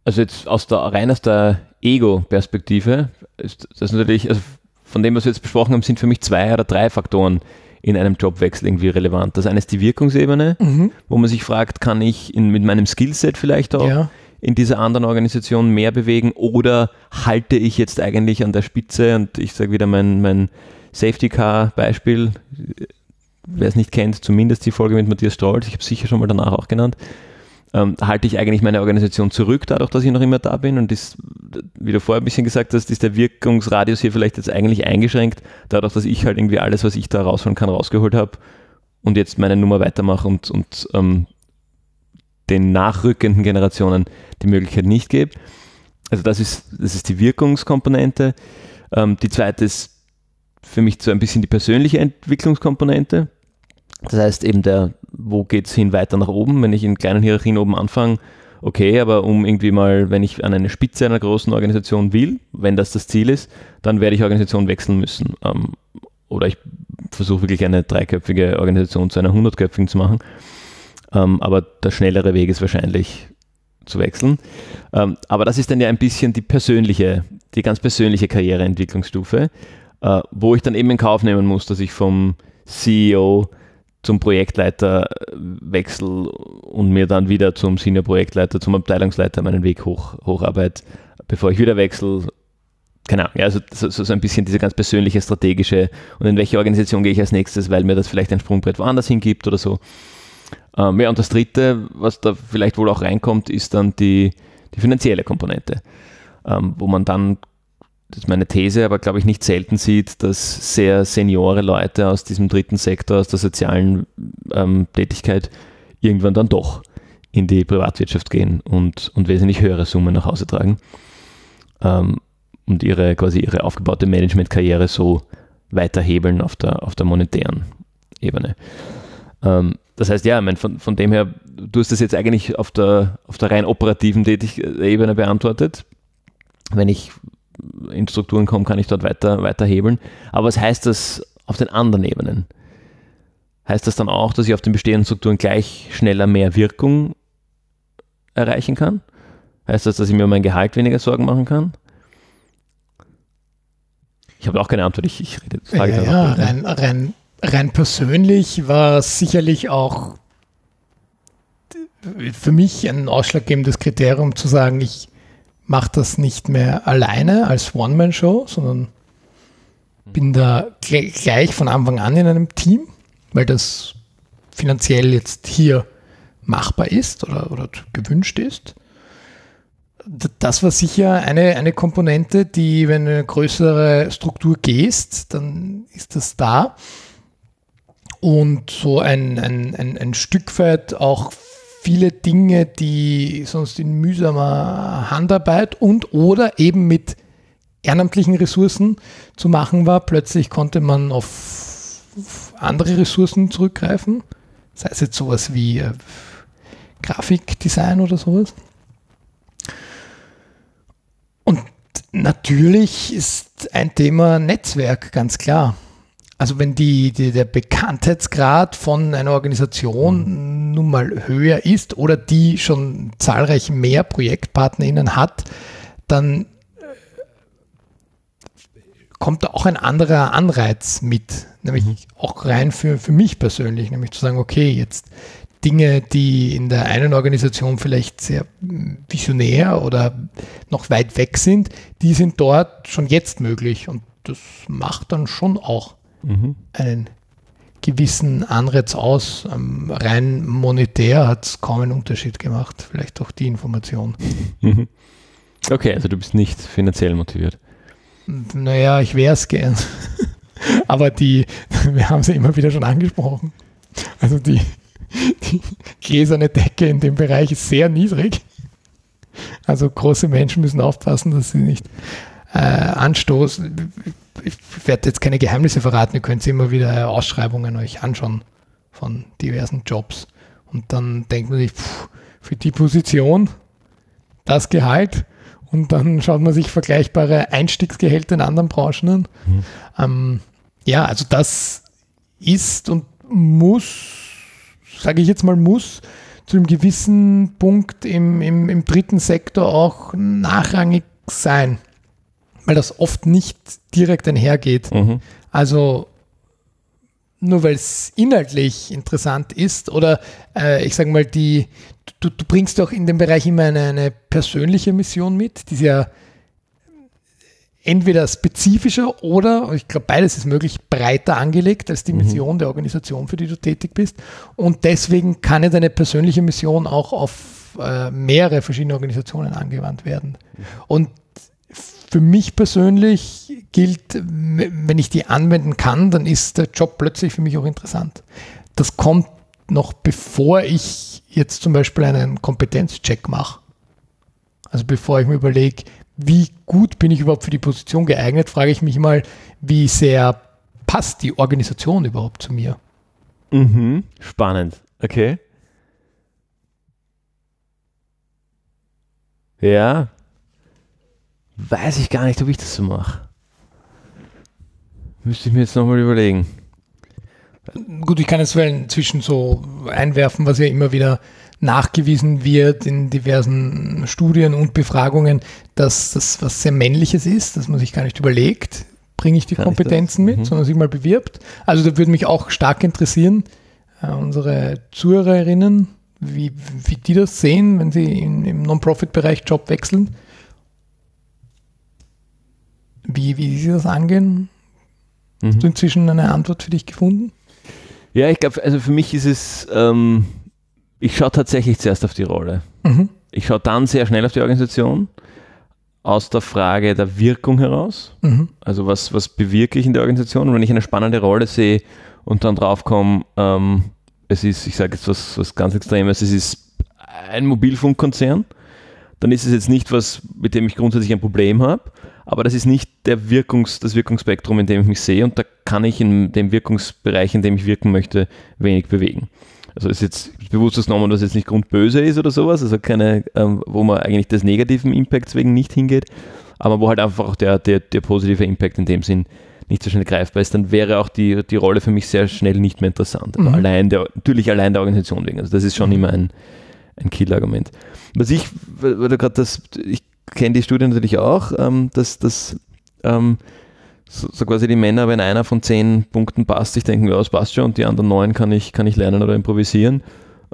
also jetzt aus der, rein aus der Ego-Perspektive, ist das natürlich, also von dem, was wir jetzt besprochen haben, sind für mich zwei oder drei Faktoren, in einem Jobwechsel irgendwie relevant. Das eine ist die Wirkungsebene, mhm. wo man sich fragt, kann ich in, mit meinem Skillset vielleicht auch ja. in dieser anderen Organisation mehr bewegen oder halte ich jetzt eigentlich an der Spitze und ich sage wieder mein, mein Safety Car Beispiel, wer es nicht kennt, zumindest die Folge mit Matthias Strolz, ich habe sicher schon mal danach auch genannt, ähm, halte ich eigentlich meine Organisation zurück, dadurch, dass ich noch immer da bin. Und ist, wie du vorher ein bisschen gesagt hast, ist der Wirkungsradius hier vielleicht jetzt eigentlich eingeschränkt, dadurch, dass ich halt irgendwie alles, was ich da rausholen kann, rausgeholt habe und jetzt meine Nummer weitermache und, und ähm, den nachrückenden Generationen die Möglichkeit nicht gebe. Also das ist, das ist die Wirkungskomponente. Ähm, die zweite ist für mich so ein bisschen die persönliche Entwicklungskomponente. Das heißt eben der, wo geht es hin weiter nach oben, wenn ich in kleinen Hierarchien oben anfange, okay, aber um irgendwie mal, wenn ich an eine Spitze einer großen Organisation will, wenn das das Ziel ist, dann werde ich Organisation wechseln müssen. Ähm, oder ich versuche wirklich eine dreiköpfige Organisation zu einer hundertköpfigen zu machen. Ähm, aber der schnellere Weg ist wahrscheinlich zu wechseln. Ähm, aber das ist dann ja ein bisschen die persönliche, die ganz persönliche Karriereentwicklungsstufe, äh, wo ich dann eben in Kauf nehmen muss, dass ich vom CEO zum Projektleiter wechsle und mir dann wieder zum Senior-Projektleiter, zum Abteilungsleiter meinen Weg hoch, hocharbeite, bevor ich wieder wechsle. Keine Ahnung, also so, so ein bisschen diese ganz persönliche, strategische und in welche Organisation gehe ich als nächstes, weil mir das vielleicht ein Sprungbrett woanders hingibt oder so. Ähm, ja, und das dritte, was da vielleicht wohl auch reinkommt, ist dann die, die finanzielle Komponente, ähm, wo man dann, das ist meine These, aber glaube ich nicht selten sieht, dass sehr seniore Leute aus diesem dritten Sektor, aus der sozialen ähm, Tätigkeit, irgendwann dann doch in die Privatwirtschaft gehen und, und wesentlich höhere Summen nach Hause tragen ähm, und ihre quasi ihre aufgebaute Managementkarriere so weiterhebeln auf der, auf der monetären Ebene. Ähm, das heißt, ja, ich meine, von, von dem her, du hast das jetzt eigentlich auf der, auf der rein operativen Tätig Ebene beantwortet. Wenn ich in Strukturen komme, kann ich dort weiter, weiter hebeln. Aber was heißt das auf den anderen Ebenen? Heißt das dann auch, dass ich auf den bestehenden Strukturen gleich schneller mehr Wirkung erreichen kann? Heißt das, dass ich mir um mein Gehalt weniger Sorgen machen kann? Ich habe auch keine Antwort, ich, ich rede.
Frage ja, ja rein, rein rein persönlich war sicherlich auch für mich ein ausschlaggebendes Kriterium zu sagen, ich mache das nicht mehr alleine als One-Man-Show, sondern bin da gleich von Anfang an in einem Team, weil das finanziell jetzt hier machbar ist oder, oder gewünscht ist. Das war sicher eine, eine Komponente, die, wenn du eine größere Struktur gehst, dann ist das da und so ein, ein, ein, ein Stück weit auch viele Dinge, die sonst in mühsamer Handarbeit und oder eben mit ehrenamtlichen Ressourcen zu machen war. Plötzlich konnte man auf andere Ressourcen zurückgreifen, sei es jetzt sowas wie äh, Grafikdesign oder sowas. Und natürlich ist ein Thema Netzwerk ganz klar. Also wenn die, die, der Bekanntheitsgrad von einer Organisation mhm. nun mal höher ist oder die schon zahlreich mehr ProjektpartnerInnen hat, dann äh, kommt da auch ein anderer Anreiz mit, nämlich mhm. auch rein für, für mich persönlich, nämlich zu sagen, okay, jetzt Dinge, die in der einen Organisation vielleicht sehr visionär oder noch weit weg sind, die sind dort schon jetzt möglich und das macht dann schon auch mhm. einen gewissen Anreiz aus. Ähm, rein monetär hat es kaum einen Unterschied gemacht. Vielleicht auch die Information.
Mhm. Okay, also du bist nicht finanziell motiviert.
Naja, ich wäre es gern. Aber die, wir haben sie immer wieder schon angesprochen. Also die, die gläserne Decke in dem Bereich ist sehr niedrig. Also große Menschen müssen aufpassen, dass sie nicht äh, anstoßen ich werde jetzt keine Geheimnisse verraten, ihr könnt immer wieder Ausschreibungen euch anschauen von diversen Jobs. Und dann denkt man sich, pff, für die Position das Gehalt und dann schaut man sich vergleichbare Einstiegsgehälter in anderen Branchen an. Mhm. Ähm, ja, also das ist und muss, sage ich jetzt mal, muss zu einem gewissen Punkt im, im, im dritten Sektor auch nachrangig sein weil das oft nicht direkt einhergeht. Mhm. Also nur weil es inhaltlich interessant ist oder äh, ich sage mal, die, du, du bringst auch in dem Bereich immer eine, eine persönliche Mission mit, die ist ja entweder spezifischer oder, ich glaube, beides ist möglich, breiter angelegt als die
Mhm.
Mission der Organisation, für die du tätig bist. Und deswegen kann ja deine persönliche Mission auch auf äh, mehrere verschiedene Organisationen angewandt werden. Und für mich persönlich gilt, wenn ich die anwenden kann, dann ist der Job plötzlich für mich auch interessant. Das kommt noch bevor ich jetzt zum Beispiel einen Kompetenzcheck mache. Also bevor ich mir überlege, wie gut bin ich überhaupt für die Position geeignet, frage ich mich mal, wie sehr passt die Organisation überhaupt zu mir.
Mhm. Spannend. Okay. Ja. Weiß ich gar nicht, ob ich das so mache. Müsste ich mir jetzt nochmal überlegen.
Gut, ich kann jetzt inzwischen so einwerfen, was ja immer wieder nachgewiesen wird in diversen Studien und Befragungen, dass das was sehr Männliches ist, dass man sich gar nicht überlegt, bringe ich die
Kann ich
Kompetenzen
das?
mit,
Mhm.
sondern sich mal bewirbt. Also da würde mich auch stark interessieren, äh, unsere Zuhörerinnen, wie, wie die das sehen, wenn sie in, im Non-Profit-Bereich Job wechseln. Wie, wie sie das angehen.
Mhm.
Hast du inzwischen eine Antwort für dich gefunden?
Ja, ich glaube, also für mich ist es, ähm, ich schaue tatsächlich zuerst auf die Rolle.
Mhm.
Ich schaue dann sehr schnell auf die Organisation aus der Frage der Wirkung heraus.
Mhm.
Also was, was bewirke ich in der Organisation? Und wenn ich eine spannende Rolle sehe und dann draufkomme, ähm, es ist, ich sage jetzt was, was ganz Extremes, es ist ein Mobilfunkkonzern, dann ist es jetzt nicht was, mit dem ich grundsätzlich ein Problem habe, aber das ist nicht der Wirkungs, das Wirkungsspektrum, in dem ich mich sehe und da kann ich in dem Wirkungsbereich, in dem ich wirken möchte, wenig bewegen. Also ist jetzt bewusstes genommen, was jetzt nicht grundböse ist oder sowas, also keine, ähm, wo man eigentlich des negativen Impacts wegen nicht hingeht, aber wo halt einfach auch der, der, der positive Impact in dem Sinn nicht so schnell greifbar ist, dann wäre auch die, die Rolle für mich sehr schnell nicht mehr interessant. Also
Mhm.
allein der, natürlich allein der Organisation wegen. Also das ist schon immer ein, ein Killargument. Was ich, weil weil du gerade das, ich kenne die Studie natürlich auch, ähm, dass, dass ähm, so, so quasi die Männer, wenn einer von zehn Punkten passt, sich denken, ja, das passt schon und die anderen neun kann ich, kann ich lernen oder improvisieren.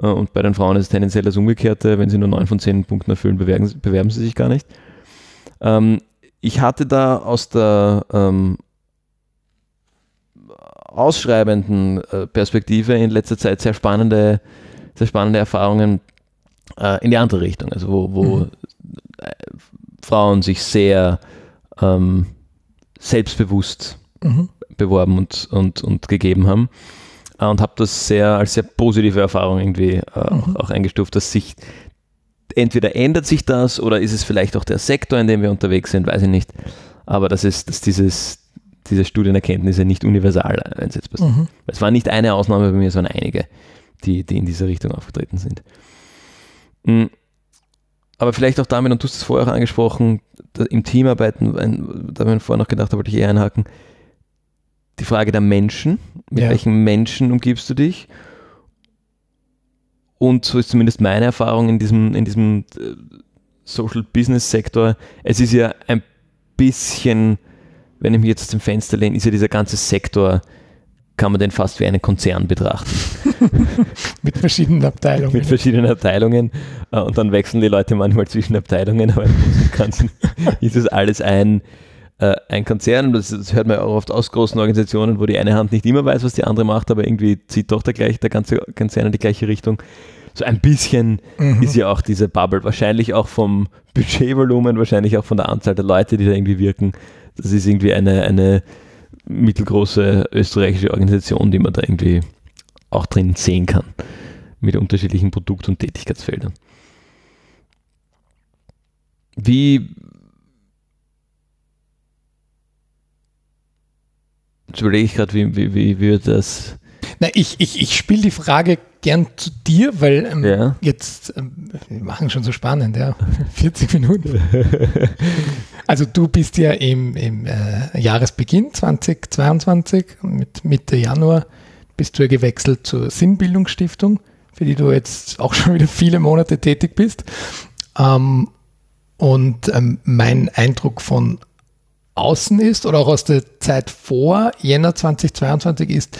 Äh, Und bei den Frauen ist es tendenziell das Umgekehrte, wenn sie nur neun von zehn Punkten erfüllen, bewerben, bewerben sie sich gar nicht. Ähm, ich hatte da aus der ähm, ausschreibenden äh, Perspektive in letzter Zeit sehr spannende, sehr spannende Erfahrungen äh, in die andere Richtung, also wo, wo
Mhm.
Frauen sich sehr ähm, selbstbewusst
Mhm.
beworben und, und, und gegeben haben. Äh, Und habe das sehr als sehr positive Erfahrung irgendwie äh, auch,
Mhm.
auch eingestuft, dass sich entweder ändert sich das oder ist es vielleicht auch der Sektor, in dem wir unterwegs sind, weiß ich nicht. Aber das ist, dass dieses, diese Studienerkenntnisse nicht universal einsetzbar sind.
Mhm.
Es war nicht eine Ausnahme bei mir, sondern einige, die, die in dieser Richtung aufgetreten sind. Mm. Aber vielleicht auch damit, und du hast es vorher auch angesprochen, im Teamarbeiten, da habe ich vorher noch gedacht, da wollte ich eher einhaken, die Frage der Menschen, mit
Ja.
welchen Menschen umgibst du dich? Und so ist zumindest meine Erfahrung in diesem, in diesem äh, Social Business Sektor. Es ist ja ein bisschen, wenn ich mich jetzt aus dem Fenster lehne, ist ja dieser ganze Sektor, kann man den fast wie einen Konzern betrachten.
Mit verschiedenen Abteilungen.
mit verschiedenen Abteilungen äh, und dann wechseln die Leute manchmal zwischen Abteilungen, aber im Ganzen ist es alles ein, äh, ein Konzern. Das, das hört man ja auch oft aus großen Organisationen, wo die eine Hand nicht immer weiß, was die andere macht, aber irgendwie zieht doch der, gleich, der ganze Konzern in die gleiche Richtung. So ein bisschen
Mhm.
ist ja auch diese Bubble, wahrscheinlich auch vom Budgetvolumen, wahrscheinlich auch von der Anzahl der Leute, die da irgendwie wirken. Das ist irgendwie eine, eine mittelgroße österreichische Organisation, die man da irgendwie auch drin sehen kann mit unterschiedlichen Produkt- und Tätigkeitsfeldern. Wie Jetzt überlege ich gerade, wie, wie, wie wir das.
Na, ich ich, ich spiele die Frage gern zu dir, weil ähm,
Ja.
jetzt, ähm, wir machen schon so spannend, ja, 40 Minuten. Also du bist ja im, im äh, Jahresbeginn 2022, mit Mitte Januar, bist du ja gewechselt zur Sinnbildungsstiftung, für die du jetzt auch schon wieder viele Monate tätig bist. Ähm, und ähm, mein Eindruck von außen ist oder auch aus der Zeit vor Jänner 2022 ist,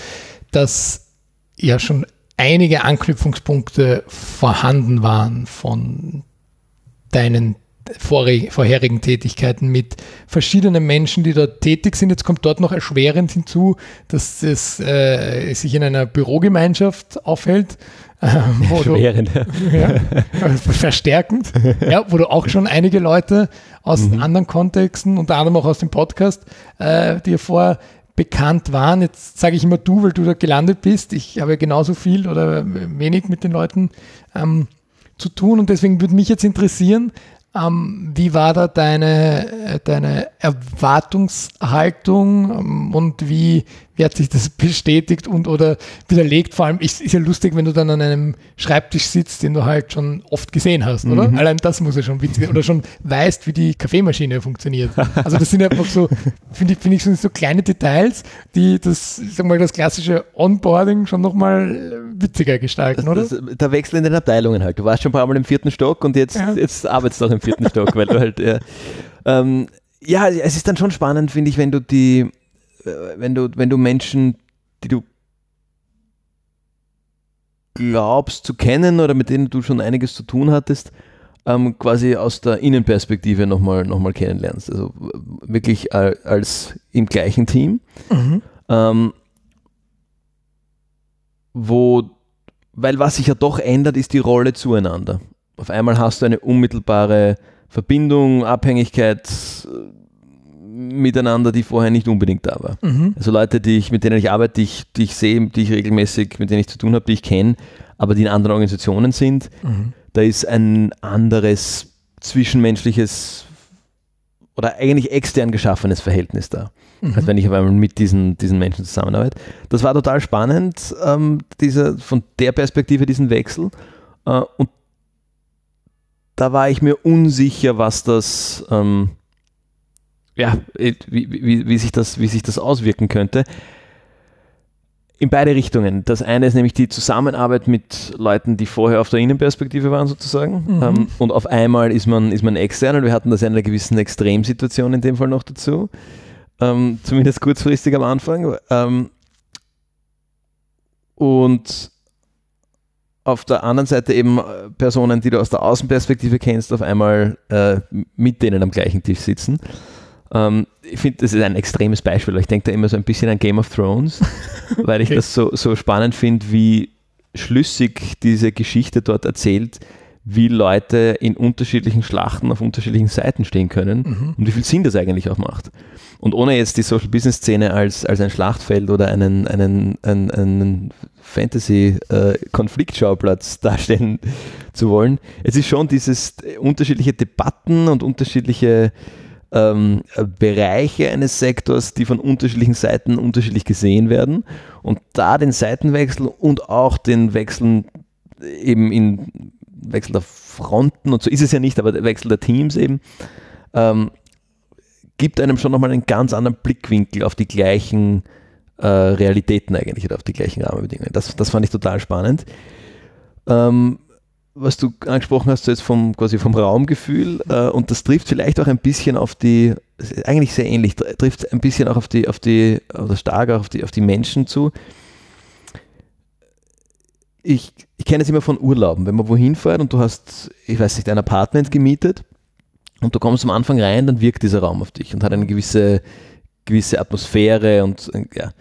dass ja schon einige Anknüpfungspunkte vorhanden waren von deinen vorherigen Tätigkeiten mit verschiedenen Menschen, die dort tätig sind. Jetzt kommt dort noch erschwerend hinzu, dass es äh, sich in einer Bürogemeinschaft aufhält.
Ähm, erschwerend.
Du, ja, verstärkend, ja, wo du auch schon einige Leute aus mhm. anderen Kontexten, unter anderem auch aus dem Podcast, äh, dir vor bekannt waren. Jetzt sage ich immer du, weil du da gelandet bist. Ich habe genauso viel oder wenig mit den Leuten ähm, zu tun und deswegen würde mich jetzt interessieren, ähm, wie war da deine, äh, deine Erwartungshaltung ähm, und wie, wie hat sich das bestätigt und oder widerlegt? Vor allem ist, ist ja lustig, wenn du dann an einem Schreibtisch sitzt, den du halt schon oft gesehen hast, oder? Mhm. Allein das muss ja schon witzig sein. Oder schon weißt, wie die Kaffeemaschine funktioniert. Also das sind einfach so, finde ich, finde ich, so kleine Details, die das, sag mal, das klassische Onboarding schon nochmal witziger gestalten, oder? Das,
der Wechsel in den Abteilungen halt. Du warst schon ein paar Mal im vierten Stock und jetzt, ja. jetzt arbeitest du auch im vierten Stock, weil du halt, ja, ähm, ja, es ist dann schon spannend, finde ich, wenn du die, äh, wenn du, wenn du Menschen, die du glaubst zu kennen oder mit denen du schon einiges zu tun hattest, ähm, quasi aus der Innenperspektive nochmal noch mal kennenlernst. Also wirklich als im gleichen Team. Mhm. Ähm, wo, weil was sich ja doch ändert, ist die Rolle zueinander. Auf einmal hast du eine unmittelbare Verbindung, Abhängigkeit äh, miteinander, die vorher nicht unbedingt da war. Mhm. Also Leute, die ich, mit denen ich arbeite, die ich, die ich sehe, die ich regelmäßig, mit denen ich zu tun habe, die ich kenne, aber die in anderen Organisationen sind, mhm. da ist ein anderes zwischenmenschliches oder eigentlich extern geschaffenes Verhältnis da mhm. als wenn ich auf einmal mit diesen, diesen Menschen zusammenarbeite. Das war total spannend, ähm, dieser, von der Perspektive diesen Wechsel. Äh, und da war ich mir unsicher, was das, ähm, ja, wie, wie, wie, sich das, wie sich das auswirken könnte. In beide Richtungen. Das eine ist nämlich die Zusammenarbeit mit Leuten, die vorher auf der Innenperspektive waren, sozusagen. Mhm. Ähm, und auf einmal ist man, ist man extern und wir hatten das in einer gewissen Extremsituation in dem Fall noch dazu ähm, zumindest kurzfristig am Anfang. Ähm, und auf der anderen Seite eben äh, Personen, die du aus der Außenperspektive kennst, auf einmal äh, mit denen am gleichen Tisch sitzen. Ähm, ich finde, das ist ein extremes Beispiel. Ich denke da immer so ein bisschen an Game of Thrones, weil ich okay. das so, so spannend finde, wie schlüssig diese Geschichte dort erzählt, wie Leute in unterschiedlichen Schlachten auf unterschiedlichen Seiten stehen können mhm. und wie viel Sinn das eigentlich auch macht. Und ohne jetzt die Social Business Szene als, als ein Schlachtfeld oder einen, einen, einen, einen Fantasy-Konfliktschauplatz äh, darstellen zu wollen, es ist schon dieses unterschiedliche Debatten und unterschiedliche ähm, Bereiche eines Sektors, die von unterschiedlichen Seiten unterschiedlich gesehen werden. Und da den Seitenwechsel und auch den Wechsel eben in Wechsel der Fronten und so ist es ja nicht, aber der Wechsel der Teams eben, ähm, gibt einem schon nochmal einen ganz anderen Blickwinkel auf die gleichen äh, Realitäten eigentlich oder auf die gleichen Rahmenbedingungen. Das, das fand ich total spannend. Ähm, was du angesprochen hast, so jetzt vom, quasi vom Raumgefühl, äh, und das trifft vielleicht auch ein bisschen auf die, eigentlich sehr ähnlich, trifft ein bisschen auch auf die, auf die, oder stark auch auf die, auf die Menschen zu ich, ich kenne es immer von Urlauben, wenn man wohin fährt und du hast, ich weiß nicht, ein Apartment gemietet und du kommst am Anfang rein, dann wirkt dieser Raum auf dich und hat eine gewisse, gewisse Atmosphäre und ja.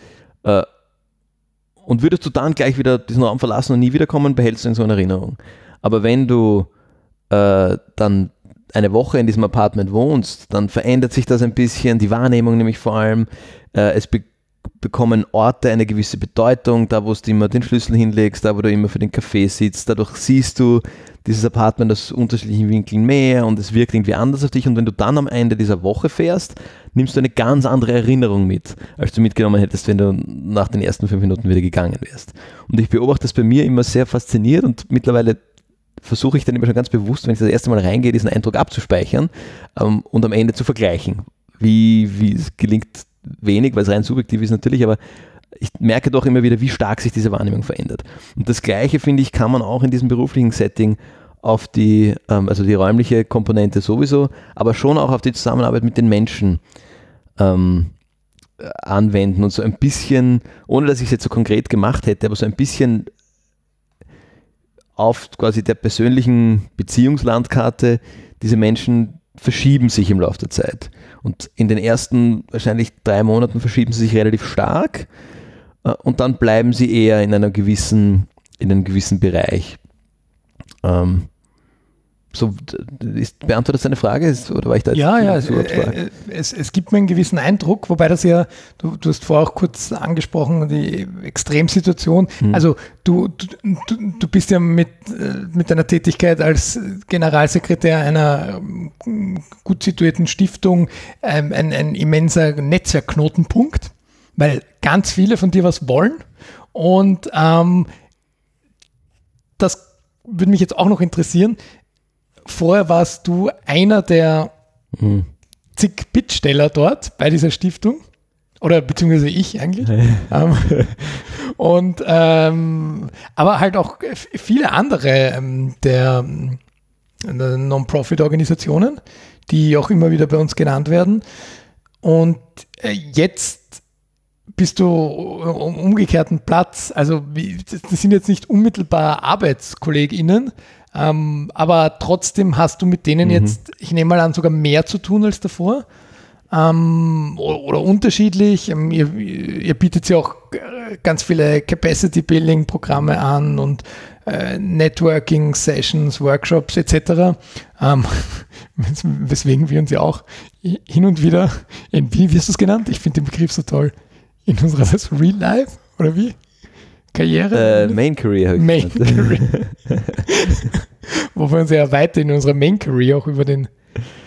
Äh, und würdest du dann gleich wieder diesen Raum verlassen und nie wiederkommen, behältst du ihn so in Erinnerung. Aber wenn du äh, dann eine Woche in diesem Apartment wohnst, dann verändert sich das ein bisschen, die Wahrnehmung nämlich vor allem. Äh, es, be bekommen Orte eine gewisse Bedeutung, da wo du immer den Schlüssel hinlegst, da wo du immer für den Kaffee sitzt, dadurch siehst du dieses Apartment aus unterschiedlichen Winkeln mehr und es wirkt irgendwie anders auf dich und wenn du dann am Ende dieser Woche fährst, nimmst du eine ganz andere Erinnerung mit, als du mitgenommen hättest, wenn du nach den ersten fünf Minuten wieder gegangen wärst. Und ich beobachte das bei mir immer sehr fasziniert und mittlerweile versuche ich dann immer schon ganz bewusst, wenn ich das erste Mal reingehe, diesen Eindruck abzuspeichern ähm, und am Ende zu vergleichen. Wie, wie es gelingt wenig, weil es rein subjektiv ist natürlich, aber ich merke doch immer wieder, wie stark sich diese Wahrnehmung verändert. Und das Gleiche, finde ich, kann man auch in diesem beruflichen Setting auf die, ähm, also die räumliche Komponente sowieso, aber schon auch auf die Zusammenarbeit mit den Menschen ähm, anwenden und so ein bisschen, ohne dass ich es jetzt so konkret gemacht hätte, aber so ein bisschen auf quasi der persönlichen Beziehungslandkarte diese Menschen, verschieben sich im Laufe der Zeit. Und in den ersten wahrscheinlich drei Monaten verschieben sie sich relativ stark äh, und dann bleiben sie eher in einer gewissen, in einem gewissen Bereich. Ähm, so, ist, beantwortet das deine Frage? Oder war ich da
ja, ja, es, äh, es, es, gibt mir einen gewissen Eindruck, wobei das ja, du, du hast vorher auch kurz angesprochen, die Extremsituation. Hm. Also du, du, du bist ja mit, äh, mit deiner Tätigkeit als Generalsekretär einer ähm, gut situierten Stiftung ähm, ein, ein immenser Netzwerkknotenpunkt, weil ganz viele von dir was wollen und ähm, das würde mich jetzt auch noch interessieren vorher warst du einer der hm. zig Bittsteller dort bei dieser Stiftung. Oder beziehungsweise ich eigentlich. ähm, und ähm, aber halt auch viele andere ähm, der, der Non-Profit-Organisationen, die auch immer wieder bei uns genannt werden. Und äh, jetzt bist du um umgekehrten Platz. Also das sind jetzt nicht unmittelbar ArbeitskollegInnen, ähm, aber trotzdem hast du mit denen mhm. jetzt, ich nehme mal an, sogar mehr zu tun als davor. Ähm, oder, oder, unterschiedlich. Ähm, ihr, ihr, bietet ja auch äh, ganz viele Capacity-Building-Programme an und äh, Networking-Sessions, Workshops etc. Ähm, weswegen wir uns ja auch hin und wieder, in, wie wirst du es genannt? Ich finde den Begriff so toll. In unserer Real Life oder wie? Karriere?
Äh, Main Career.
Main Career. Wo wir uns ja weiter in unserer Main Career auch über den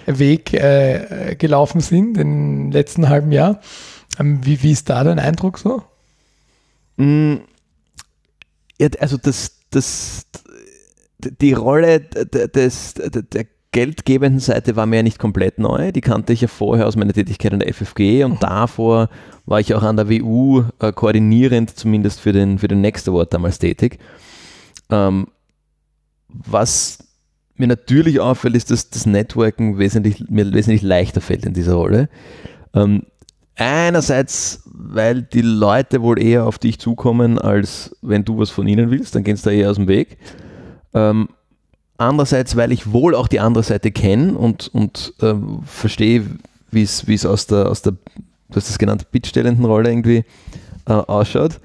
Weg äh, gelaufen sind, im letzten halben Jahr. Ähm, wie, wie ist da dein Eindruck so?
Mm, ja, also das, das, die Rolle des, der geldgebenden Seite war mir ja nicht komplett neu. Die kannte ich ja vorher aus meiner Tätigkeit an der FFG und mhm. davor war ich auch an der WU äh, koordinierend zumindest für den, für den Next Award damals tätig. Ähm, was mir natürlich auffällt, ist, dass das Networking wesentlich, mir wesentlich leichter fällt in dieser Rolle. Ähm, einerseits, weil die Leute wohl eher auf dich zukommen, als wenn du was von ihnen willst, dann gehen sie da eher aus dem Weg. Ähm, andererseits, weil ich wohl auch die andere Seite kenne und, und äh, verstehe, wie es aus der, aus der du hast das genannt, bittstellenden Rolle irgendwie äh, ausschaut.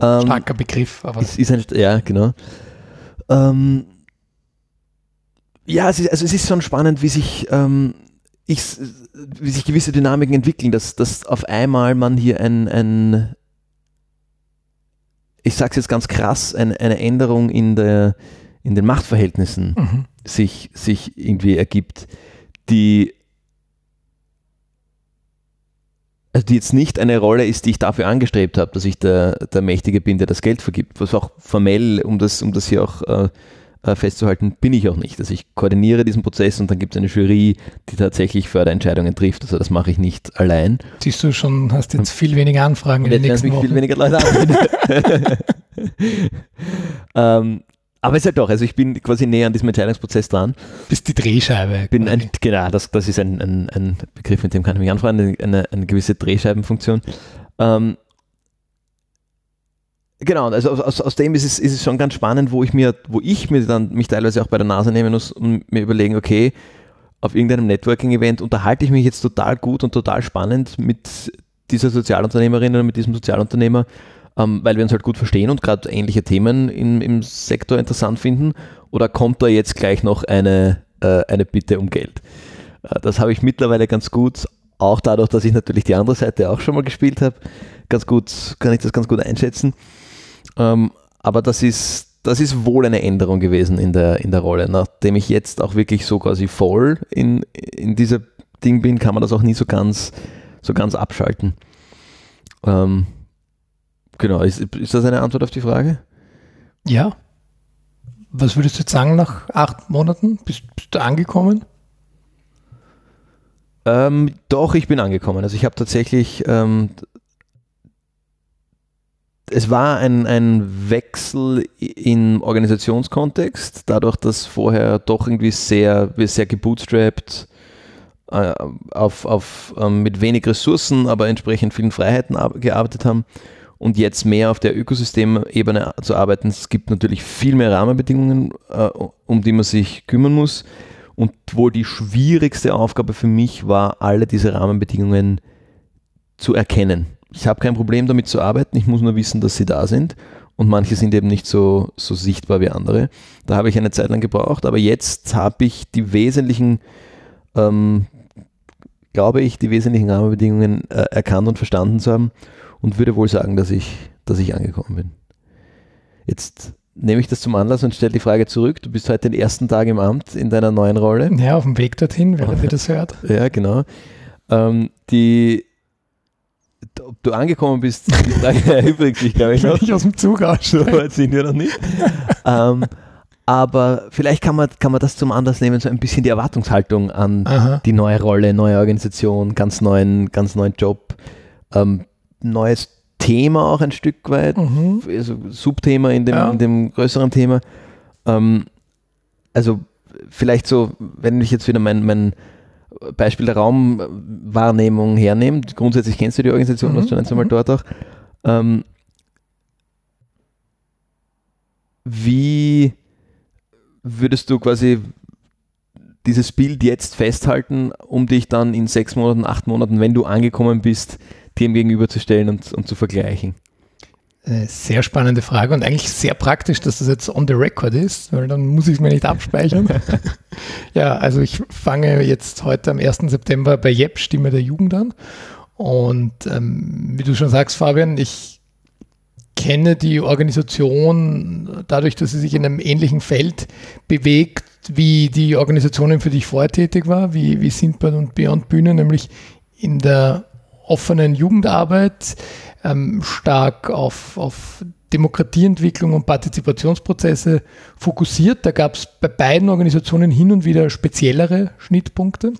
Ähm, Starker Begriff,
aber. Ist, ist ein, ja, genau. Ähm, ja, es ist, also es ist schon spannend, wie sich, ähm, ich, wie sich gewisse Dynamiken entwickeln, dass, dass auf einmal man hier ein, ein ich sage es jetzt ganz krass, ein, eine Änderung in, der, in den Machtverhältnissen mhm. sich, sich irgendwie ergibt, die also die jetzt nicht eine Rolle ist, die ich dafür angestrebt habe, dass ich der, der Mächtige bin, der das Geld vergibt. Was auch formell, um das, um das hier auch äh, äh festzuhalten, bin ich auch nicht. Also ich koordiniere diesen Prozess und dann gibt es eine Jury, die tatsächlich Förderentscheidungen trifft. Also das mache ich nicht allein.
Siehst du schon, hast jetzt viel weniger Anfragen
in den nächsten Wochen. viel weniger Leute an. ähm, aber es ist halt doch, also ich bin quasi näher an diesem Entscheidungsprozess dran.
Bist die Drehscheibe.
Bin ein, genau, das, das ist ein, ein, ein, Begriff, mit dem kann ich mich anfreunden, eine, eine, gewisse Drehscheibenfunktion. Ähm, genau, also aus, aus dem ist es, ist es schon ganz spannend, wo ich mir, wo ich mir dann mich teilweise auch bei der Nase nehmen muss und mir überlegen, okay, auf irgendeinem Networking-Event unterhalte ich mich jetzt total gut und total spannend mit dieser Sozialunternehmerin oder mit diesem Sozialunternehmer ähm, weil wir uns halt gut verstehen und gerade ähnliche Themen im, im Sektor interessant finden? Oder kommt da jetzt gleich noch eine, äh, eine Bitte um Geld? Äh, das habe ich mittlerweile ganz gut, auch dadurch, dass ich natürlich die andere Seite auch schon mal gespielt habe, ganz gut, kann ich das ganz gut einschätzen. Ähm, aber das ist, das ist wohl eine Änderung gewesen in der, in der Rolle. Nachdem ich jetzt auch wirklich so quasi voll in, in dieser Ding bin, kann man das auch nie so ganz, so ganz abschalten. Ähm, Genau, ist, ist das eine Antwort auf die Frage?
Ja. Was würdest du jetzt sagen nach acht Monaten? Bist, bist du angekommen?
Ähm, doch, ich bin angekommen. Also ich habe tatsächlich, ähm, es war ein, ein Wechsel im Organisationskontext, dadurch, dass vorher doch irgendwie sehr, wir sehr gebootstrapped äh, auf, auf, ähm, mit wenig Ressourcen, aber entsprechend vielen Freiheiten gearbeitet haben und jetzt mehr auf der Ökosystemebene zu arbeiten. Es gibt natürlich viel mehr Rahmenbedingungen, äh, um die man sich kümmern muss. Und wohl die schwierigste Aufgabe für mich war, alle diese Rahmenbedingungen zu erkennen. Ich habe kein Problem damit zu arbeiten, ich muss nur wissen, dass sie da sind. Und manche sind eben nicht so, so sichtbar wie andere. Da habe ich eine Zeit lang gebraucht, aber jetzt habe ich die wesentlichen, ähm, glaube ich, die wesentlichen Rahmenbedingungen äh, erkannt und verstanden zu haben und würde wohl sagen, dass ich, dass ich angekommen bin. Jetzt nehme ich das zum Anlass und stelle die Frage zurück. Du bist heute den ersten Tag im Amt in deiner neuen Rolle.
Ja, auf dem Weg dorthin, wenn ihr das hört.
Ja, genau. Ähm, die, ob du angekommen bist, die Frage erübrigt sich, glaube ich, noch.
ich aus dem Zug
So
aussteige.
weit sind wir noch nicht. ähm, aber vielleicht kann man, kann man das zum Anlass nehmen, so ein bisschen die Erwartungshaltung an
Aha.
die neue Rolle, neue Organisation, ganz neuen, ganz neuen Job, ähm, neues Thema auch ein Stück weit,
Mhm.
also Subthema in dem,
Ja.
in dem größeren Thema. Ähm, also vielleicht so, wenn ich jetzt wieder mein, mein Beispiel der Raumwahrnehmung hernehme, grundsätzlich kennst du die Organisation,
Mhm.
warst du ein, zweimal
Mhm.
dort auch. Ähm, wie würdest du quasi dieses Bild jetzt festhalten, um dich dann in sechs Monaten, acht Monaten, wenn du angekommen bist, dem gegenüberzustellen und, und zu vergleichen?
Eine sehr spannende Frage und eigentlich sehr praktisch, dass das jetzt on the record ist, weil dann muss ich es mir nicht abspeichern. ja, also ich fange jetzt heute am 1. September bei JEP, Stimme der Jugend an. Und ähm, wie du schon sagst, Fabian, ich kenne die Organisation dadurch, dass sie sich in einem ähnlichen Feld bewegt, wie die Organisationen, für die ich vorher tätig war, wie, wie Sindbad und Beyond Bühne, nämlich in der offenen Jugendarbeit, ähm, stark auf, auf Demokratieentwicklung und Partizipationsprozesse fokussiert. Da gab es bei beiden Organisationen hin und wieder speziellere Schnittpunkte.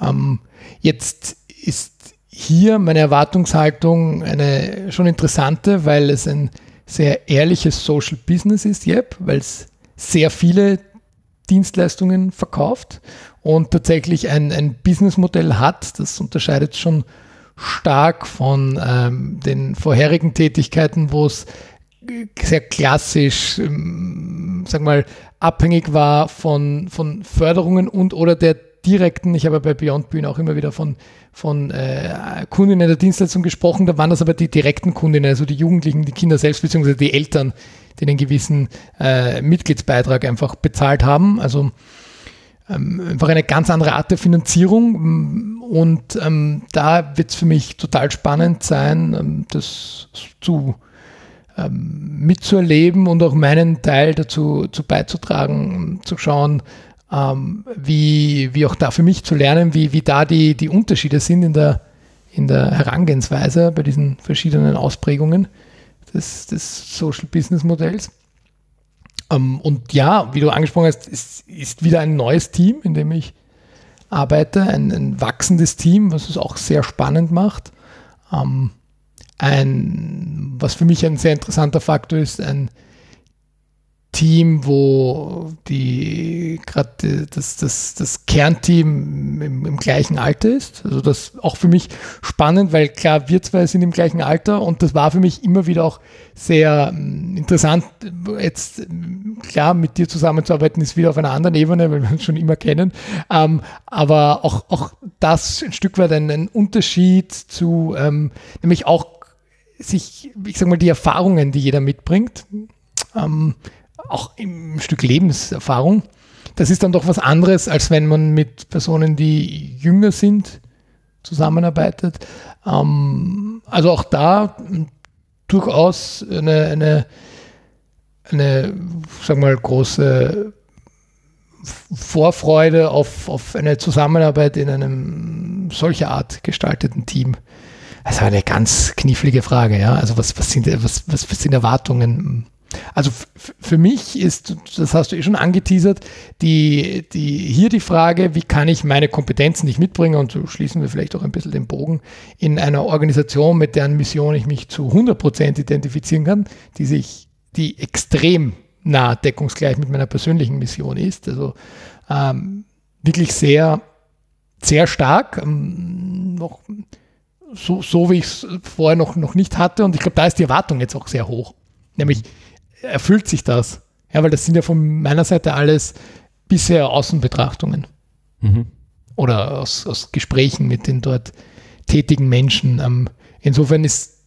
Ähm, jetzt ist hier meine Erwartungshaltung eine schon interessante, weil es ein sehr ehrliches Social Business ist, yep, weil es sehr viele Dienstleistungen verkauft und tatsächlich ein, ein Businessmodell hat. Das unterscheidet schon stark von ähm, den vorherigen Tätigkeiten, wo es sehr klassisch, ähm, sag mal, abhängig war von, von Förderungen und oder der direkten, ich habe bei Beyond Bühne auch immer wieder von, von äh, Kundinnen der Dienstleistung gesprochen, da waren das aber die direkten Kundinnen, also die Jugendlichen, die Kinder selbst, beziehungsweise die Eltern, die einen gewissen äh, Mitgliedsbeitrag einfach bezahlt haben. Also einfach eine ganz andere Art der Finanzierung. Und ähm, da wird es für mich total spannend sein, ähm, das zu ähm, mitzuerleben und auch meinen Teil dazu zu beizutragen, zu schauen, ähm, wie, wie auch da für mich zu lernen, wie, wie da die, die Unterschiede sind in der, in der Herangehensweise bei diesen verschiedenen Ausprägungen des, des Social Business Modells. Ähm, und ja, wie du angesprochen hast, es ist wieder ein neues Team, in dem ich arbeite, ein, ein wachsendes Team, was es auch sehr spannend macht. Ähm, ein, was für mich ein sehr interessanter Faktor ist, ein Team, wo die gerade das, das, das Kernteam im, im, gleichen Alter ist. Also das auch für mich spannend, weil klar, wir zwei sind im gleichen Alter und das war für mich immer wieder auch sehr ähm, interessant. Jetzt klar, mit dir zusammenzuarbeiten ist wieder auf einer anderen Ebene, weil wir uns schon immer kennen. Ähm, aber auch, auch das ein Stück weit ein, ein Unterschied zu, ähm, nämlich auch sich, ich sag mal, die Erfahrungen, die jeder mitbringt. Ähm, auch im Stück Lebenserfahrung. Das ist dann doch was anderes, als wenn man mit Personen, die jünger sind, zusammenarbeitet. Ähm, also auch da durchaus eine, eine, eine sag mal, große Vorfreude auf, auf eine Zusammenarbeit in einem solcher Art gestalteten Team. Ist eine ganz knifflige Frage, ja. Also was, was, sind, was, was sind Erwartungen? Also für mich ist, das hast du eh schon angeteasert, die, die, hier die Frage, wie kann ich meine Kompetenzen, die ich mitbringe, und so schließen wir vielleicht auch ein bisschen den Bogen, in einer Organisation, mit deren Mission ich mich zu 100% identifizieren kann, die sich, die extrem nah deckungsgleich mit meiner persönlichen Mission ist. Also ähm, wirklich sehr, sehr stark, ähm, noch so, so wie ich es vorher noch, noch nicht hatte. Und ich glaube, da ist die Erwartung jetzt auch sehr hoch. Nämlich, erfüllt sich das? Ja, weil das sind ja von meiner Seite alles bisher Außenbetrachtungen mhm. oder aus, aus Gesprächen mit den dort tätigen Menschen. Ähm, insofern ist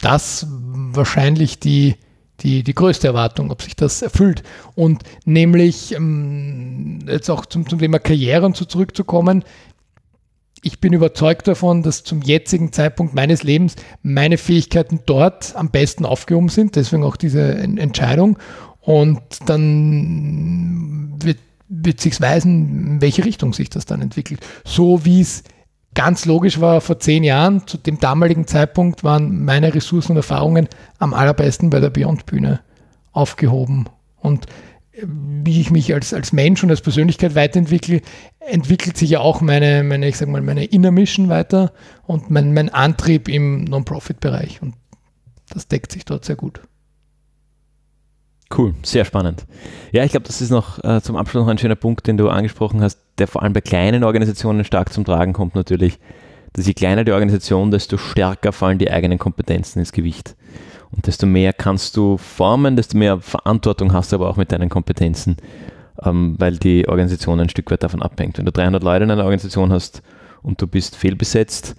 das wahrscheinlich die, die, die größte Erwartung, ob sich das erfüllt. Und nämlich, ähm, jetzt auch zum, zum Thema Karriere und so zurückzukommen, ich bin überzeugt davon, dass zum jetzigen Zeitpunkt meines Lebens meine Fähigkeiten dort am besten aufgehoben sind. Deswegen auch diese Entscheidung. Und dann wird, wird sich weisen, in welche Richtung sich das dann entwickelt. So wie es ganz logisch war vor zehn Jahren, zu dem damaligen Zeitpunkt waren meine Ressourcen und Erfahrungen am allerbesten bei der Beyond-Bühne aufgehoben. Und wie ich mich als, als Mensch und als Persönlichkeit weiterentwickle, entwickelt sich ja auch meine, meine ich sag mal, meine Inner Mission weiter und mein, mein Antrieb im Non-Profit-Bereich. Und das deckt sich dort sehr gut.
Cool, sehr spannend. Ja, ich glaube, das ist noch äh, zum Abschluss noch ein schöner Punkt, den du angesprochen hast, der vor allem bei kleinen Organisationen stark zum Tragen kommt natürlich. Dass je kleiner die Organisation, desto stärker fallen die eigenen Kompetenzen ins Gewicht. Und desto mehr kannst du formen, desto mehr Verantwortung hast du aber auch mit deinen Kompetenzen, ähm, weil die Organisation ein Stück weit davon abhängt. Wenn du 300 Leute in einer Organisation hast und du bist fehlbesetzt,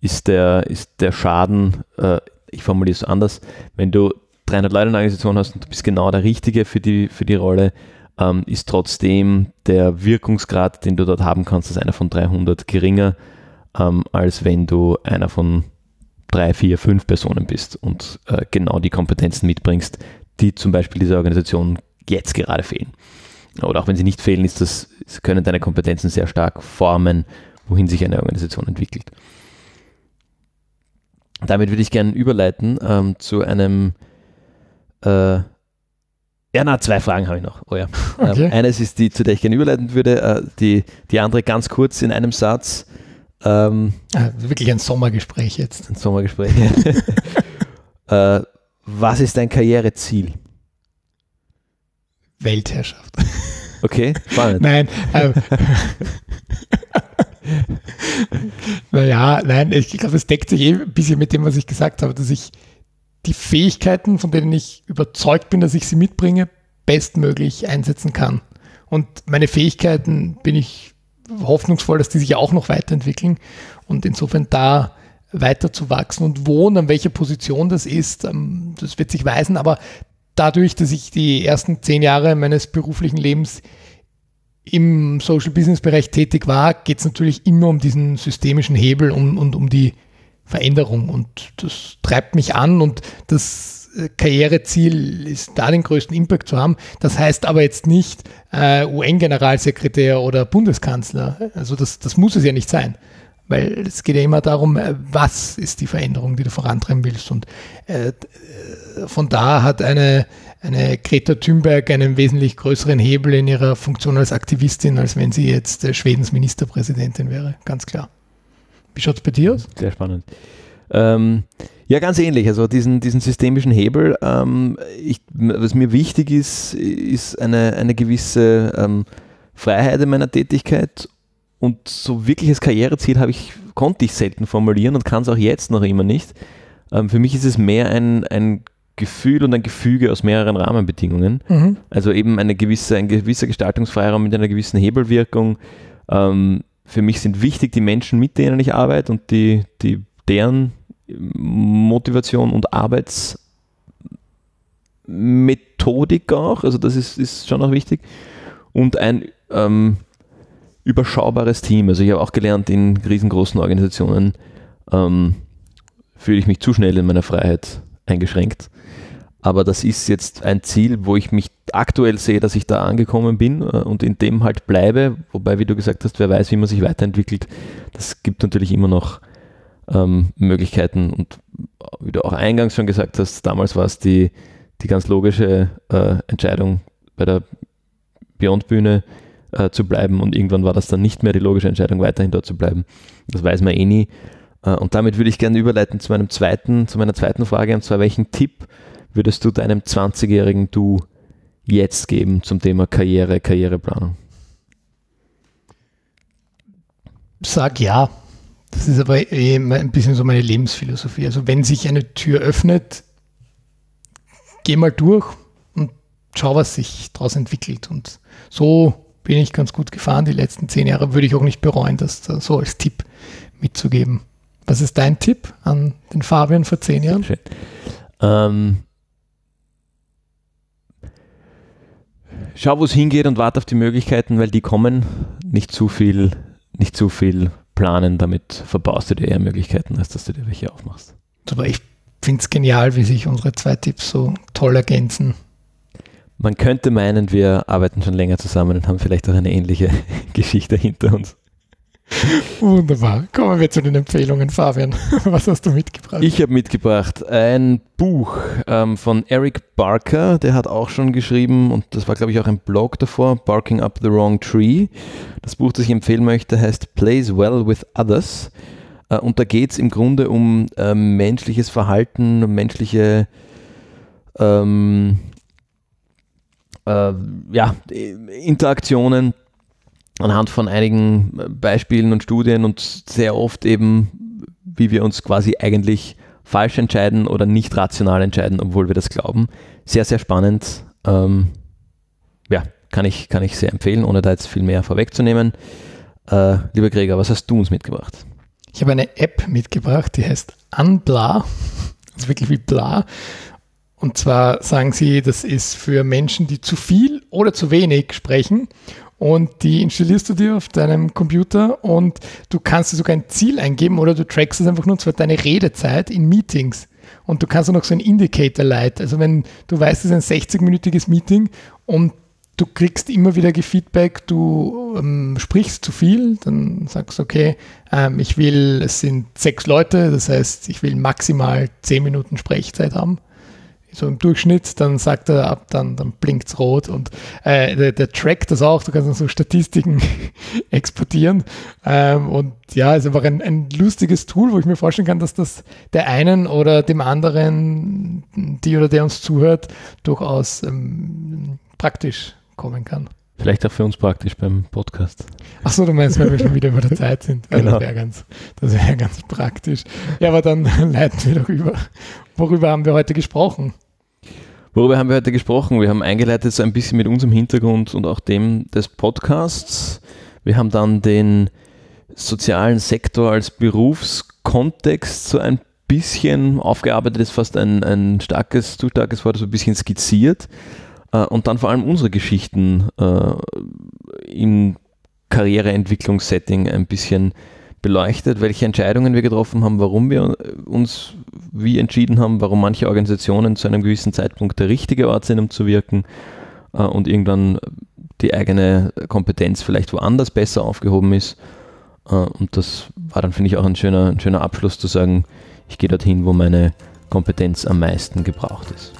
ist der, ist der Schaden, äh, ich formuliere es anders, wenn du 300 Leute in einer Organisation hast und du bist genau der Richtige für die, für die Rolle, ähm, ist trotzdem der Wirkungsgrad, den du dort haben kannst, als einer von 300 geringer, ähm, als wenn du einer von drei, vier, fünf Personen bist und äh, genau die Kompetenzen mitbringst, die zum Beispiel dieser Organisation jetzt gerade fehlen. Oder auch wenn sie nicht fehlen, ist das, können deine Kompetenzen sehr stark formen, wohin sich eine Organisation entwickelt. Damit würde ich gerne überleiten ähm, zu einem äh, ja, na, zwei Fragen habe ich noch. Oh ja. Okay. Ähm, eines ist die, zu der ich gerne überleiten würde, äh, die, die andere ganz kurz in einem Satz.
Ähm, ah, wirklich ein Sommergespräch jetzt.
Ein Sommergespräch. äh, was ist dein Karriereziel?
Weltherrschaft.
Okay, spannend.
nein. Ähm, naja, nein, ich glaube, es deckt sich eh ein bisschen mit dem, was ich gesagt habe, dass ich die Fähigkeiten, von denen ich überzeugt bin, dass ich sie mitbringe, bestmöglich einsetzen kann. Und meine Fähigkeiten bin ich hoffnungsvoll, dass die sich auch noch weiterentwickeln und insofern da weiter zu wachsen und wo und an welcher Position das ist, ähm, das wird sich weisen, aber dadurch, dass ich die ersten zehn Jahre meines beruflichen Lebens im Social Business Bereich tätig war, geht es natürlich immer um diesen systemischen Hebel und, und um die Veränderung. Und das treibt mich an und das Karriereziel ist, da den größten Impact zu haben. Das heißt aber jetzt nicht äh, UN-Generalsekretär oder Bundeskanzler. Also das, das muss es ja nicht sein. Weil es geht ja immer darum, äh, was ist die Veränderung, die du vorantreiben willst. Und äh, von da hat eine, eine Greta Thunberg einen wesentlich größeren Hebel in ihrer Funktion als Aktivistin, als wenn sie jetzt äh, Schwedens Ministerpräsidentin wäre. Ganz klar. Wie schaut es bei dir aus?
Sehr spannend. Ähm, ja, ganz ähnlich. Also diesen, diesen systemischen Hebel. Ähm, ich, was mir wichtig ist, ist eine, eine gewisse ähm, Freiheit in meiner Tätigkeit. Und so wirkliches Karriereziel habe ich, konnte ich selten formulieren und kann es auch jetzt noch immer nicht. Ähm, für mich ist es mehr ein, ein Gefühl und ein Gefüge aus mehreren Rahmenbedingungen. Mhm. Also eben eine gewisse, ein gewisser Gestaltungsfreiraum mit einer gewissen Hebelwirkung. Ähm, für mich sind wichtig die Menschen, mit denen ich arbeite und die, die deren Motivation und Arbeitsmethodik auch, also das ist, ist schon auch wichtig. Und ein ähm, überschaubares Team. Also ich habe auch gelernt, in riesengroßen Organisationen ähm, fühle ich mich zu schnell in meiner Freiheit eingeschränkt. Aber das ist jetzt ein Ziel, wo ich mich aktuell sehe, dass ich da angekommen bin äh, und in dem halt bleibe. Wobei, wie du gesagt hast, wer weiß, wie man sich weiterentwickelt. Das gibt natürlich immer noch ähm, Möglichkeiten. Und wie du auch eingangs schon gesagt hast, damals war es die, die ganz logische äh, Entscheidung bei der Beyond-Bühne äh, zu bleiben und irgendwann war das dann nicht mehr die logische Entscheidung, weiterhin dort zu bleiben. Das weiß man eh nie. Äh, und damit würde ich gerne überleiten zu meinem zweiten, zu meiner zweiten Frage, und zwar welchen Tipp würdest du deinem 20-jährigen Du jetzt geben zum Thema Karriere, Karriereplanung?
Sag ja. Das ist aber eh ein bisschen so meine Lebensphilosophie. Also wenn sich eine Tür öffnet, geh mal durch und schau, was sich daraus entwickelt. Und so bin ich ganz gut gefahren die letzten zehn Jahre. Würde ich auch nicht bereuen, das so als Tipp mitzugeben. Was ist dein Tipp an den Fabian vor zehn Jahren? Schön. Ähm,
schau, wo es hingeht und warte auf die Möglichkeiten, weil die kommen. Nicht zu viel, nicht zu viel planen, damit verbaust du dir eher Möglichkeiten, als dass du dir welche aufmachst.
Aber ich finde es genial, wie sich unsere zwei Tipps so toll ergänzen.
Man könnte meinen, wir arbeiten schon länger zusammen und haben vielleicht auch eine ähnliche Geschichte hinter uns.
Wunderbar. Kommen wir zu den Empfehlungen, Fabian. Was hast du mitgebracht?
Ich habe mitgebracht ein Buch ähm, von Eric Barker, der hat auch schon geschrieben, und das war, glaube ich, auch ein Blog davor, Barking Up the Wrong Tree. Das Buch, das ich empfehlen möchte, heißt Plays Well with Others. Äh, und da geht es im Grunde um äh, menschliches Verhalten, menschliche ähm, äh, ja, Interaktionen anhand von einigen Beispielen und Studien und sehr oft eben, wie wir uns quasi eigentlich falsch entscheiden oder nicht rational entscheiden, obwohl wir das glauben. Sehr, sehr spannend. Ähm, ja, kann ich, kann ich sehr empfehlen, ohne da jetzt viel mehr vorwegzunehmen. Äh, lieber Gregor, was hast du uns mitgebracht?
Ich habe eine App mitgebracht, die heißt Unbla. Also wirklich wie Bla. Und zwar sagen sie, das ist für Menschen, die zu viel oder zu wenig sprechen. Und die installierst du dir auf deinem Computer und du kannst dir sogar ein Ziel eingeben oder du trackst es einfach nur, und zwar deine Redezeit in Meetings. Und du kannst auch noch so ein Indicator light. Also wenn du weißt, es ist ein 60-minütiges Meeting und du kriegst immer wieder Feedback, du ähm, sprichst zu viel, dann sagst du, okay, ähm, ich will, es sind sechs Leute, das heißt, ich will maximal zehn Minuten Sprechzeit haben so im Durchschnitt, dann sagt er ab, dann, dann blinkt es rot und äh, der, der trackt das auch, du kannst dann so Statistiken exportieren ähm, und ja, ist einfach ein, ein lustiges Tool, wo ich mir vorstellen kann, dass das der einen oder dem anderen, die oder der uns zuhört, durchaus ähm, praktisch kommen kann.
Vielleicht auch für uns praktisch beim Podcast.
Ach so, du meinst, weil wir schon wieder über der Zeit sind. Also genau. Das wäre ganz, wär ganz praktisch. Ja, aber dann leiten wir doch über. Worüber haben wir heute gesprochen?
Worüber haben wir heute gesprochen? Wir haben eingeleitet so ein bisschen mit unserem Hintergrund und auch dem des Podcasts. Wir haben dann den sozialen Sektor als Berufskontext so ein bisschen aufgearbeitet, ist fast ein, ein starkes, zu starkes Wort, so ein bisschen skizziert. Äh, und dann vor allem unsere Geschichten äh, im Karriereentwicklungssetting ein bisschen beleuchtet, welche Entscheidungen wir getroffen haben, warum wir uns wie entschieden haben, warum manche Organisationen zu einem gewissen Zeitpunkt der richtige Ort sind, um zu wirken äh, und irgendwann die eigene Kompetenz vielleicht woanders besser aufgehoben ist. Äh, und das war dann, finde ich, auch ein schöner, ein schöner Abschluss zu sagen, ich gehe dorthin, wo meine Kompetenz am meisten gebraucht ist.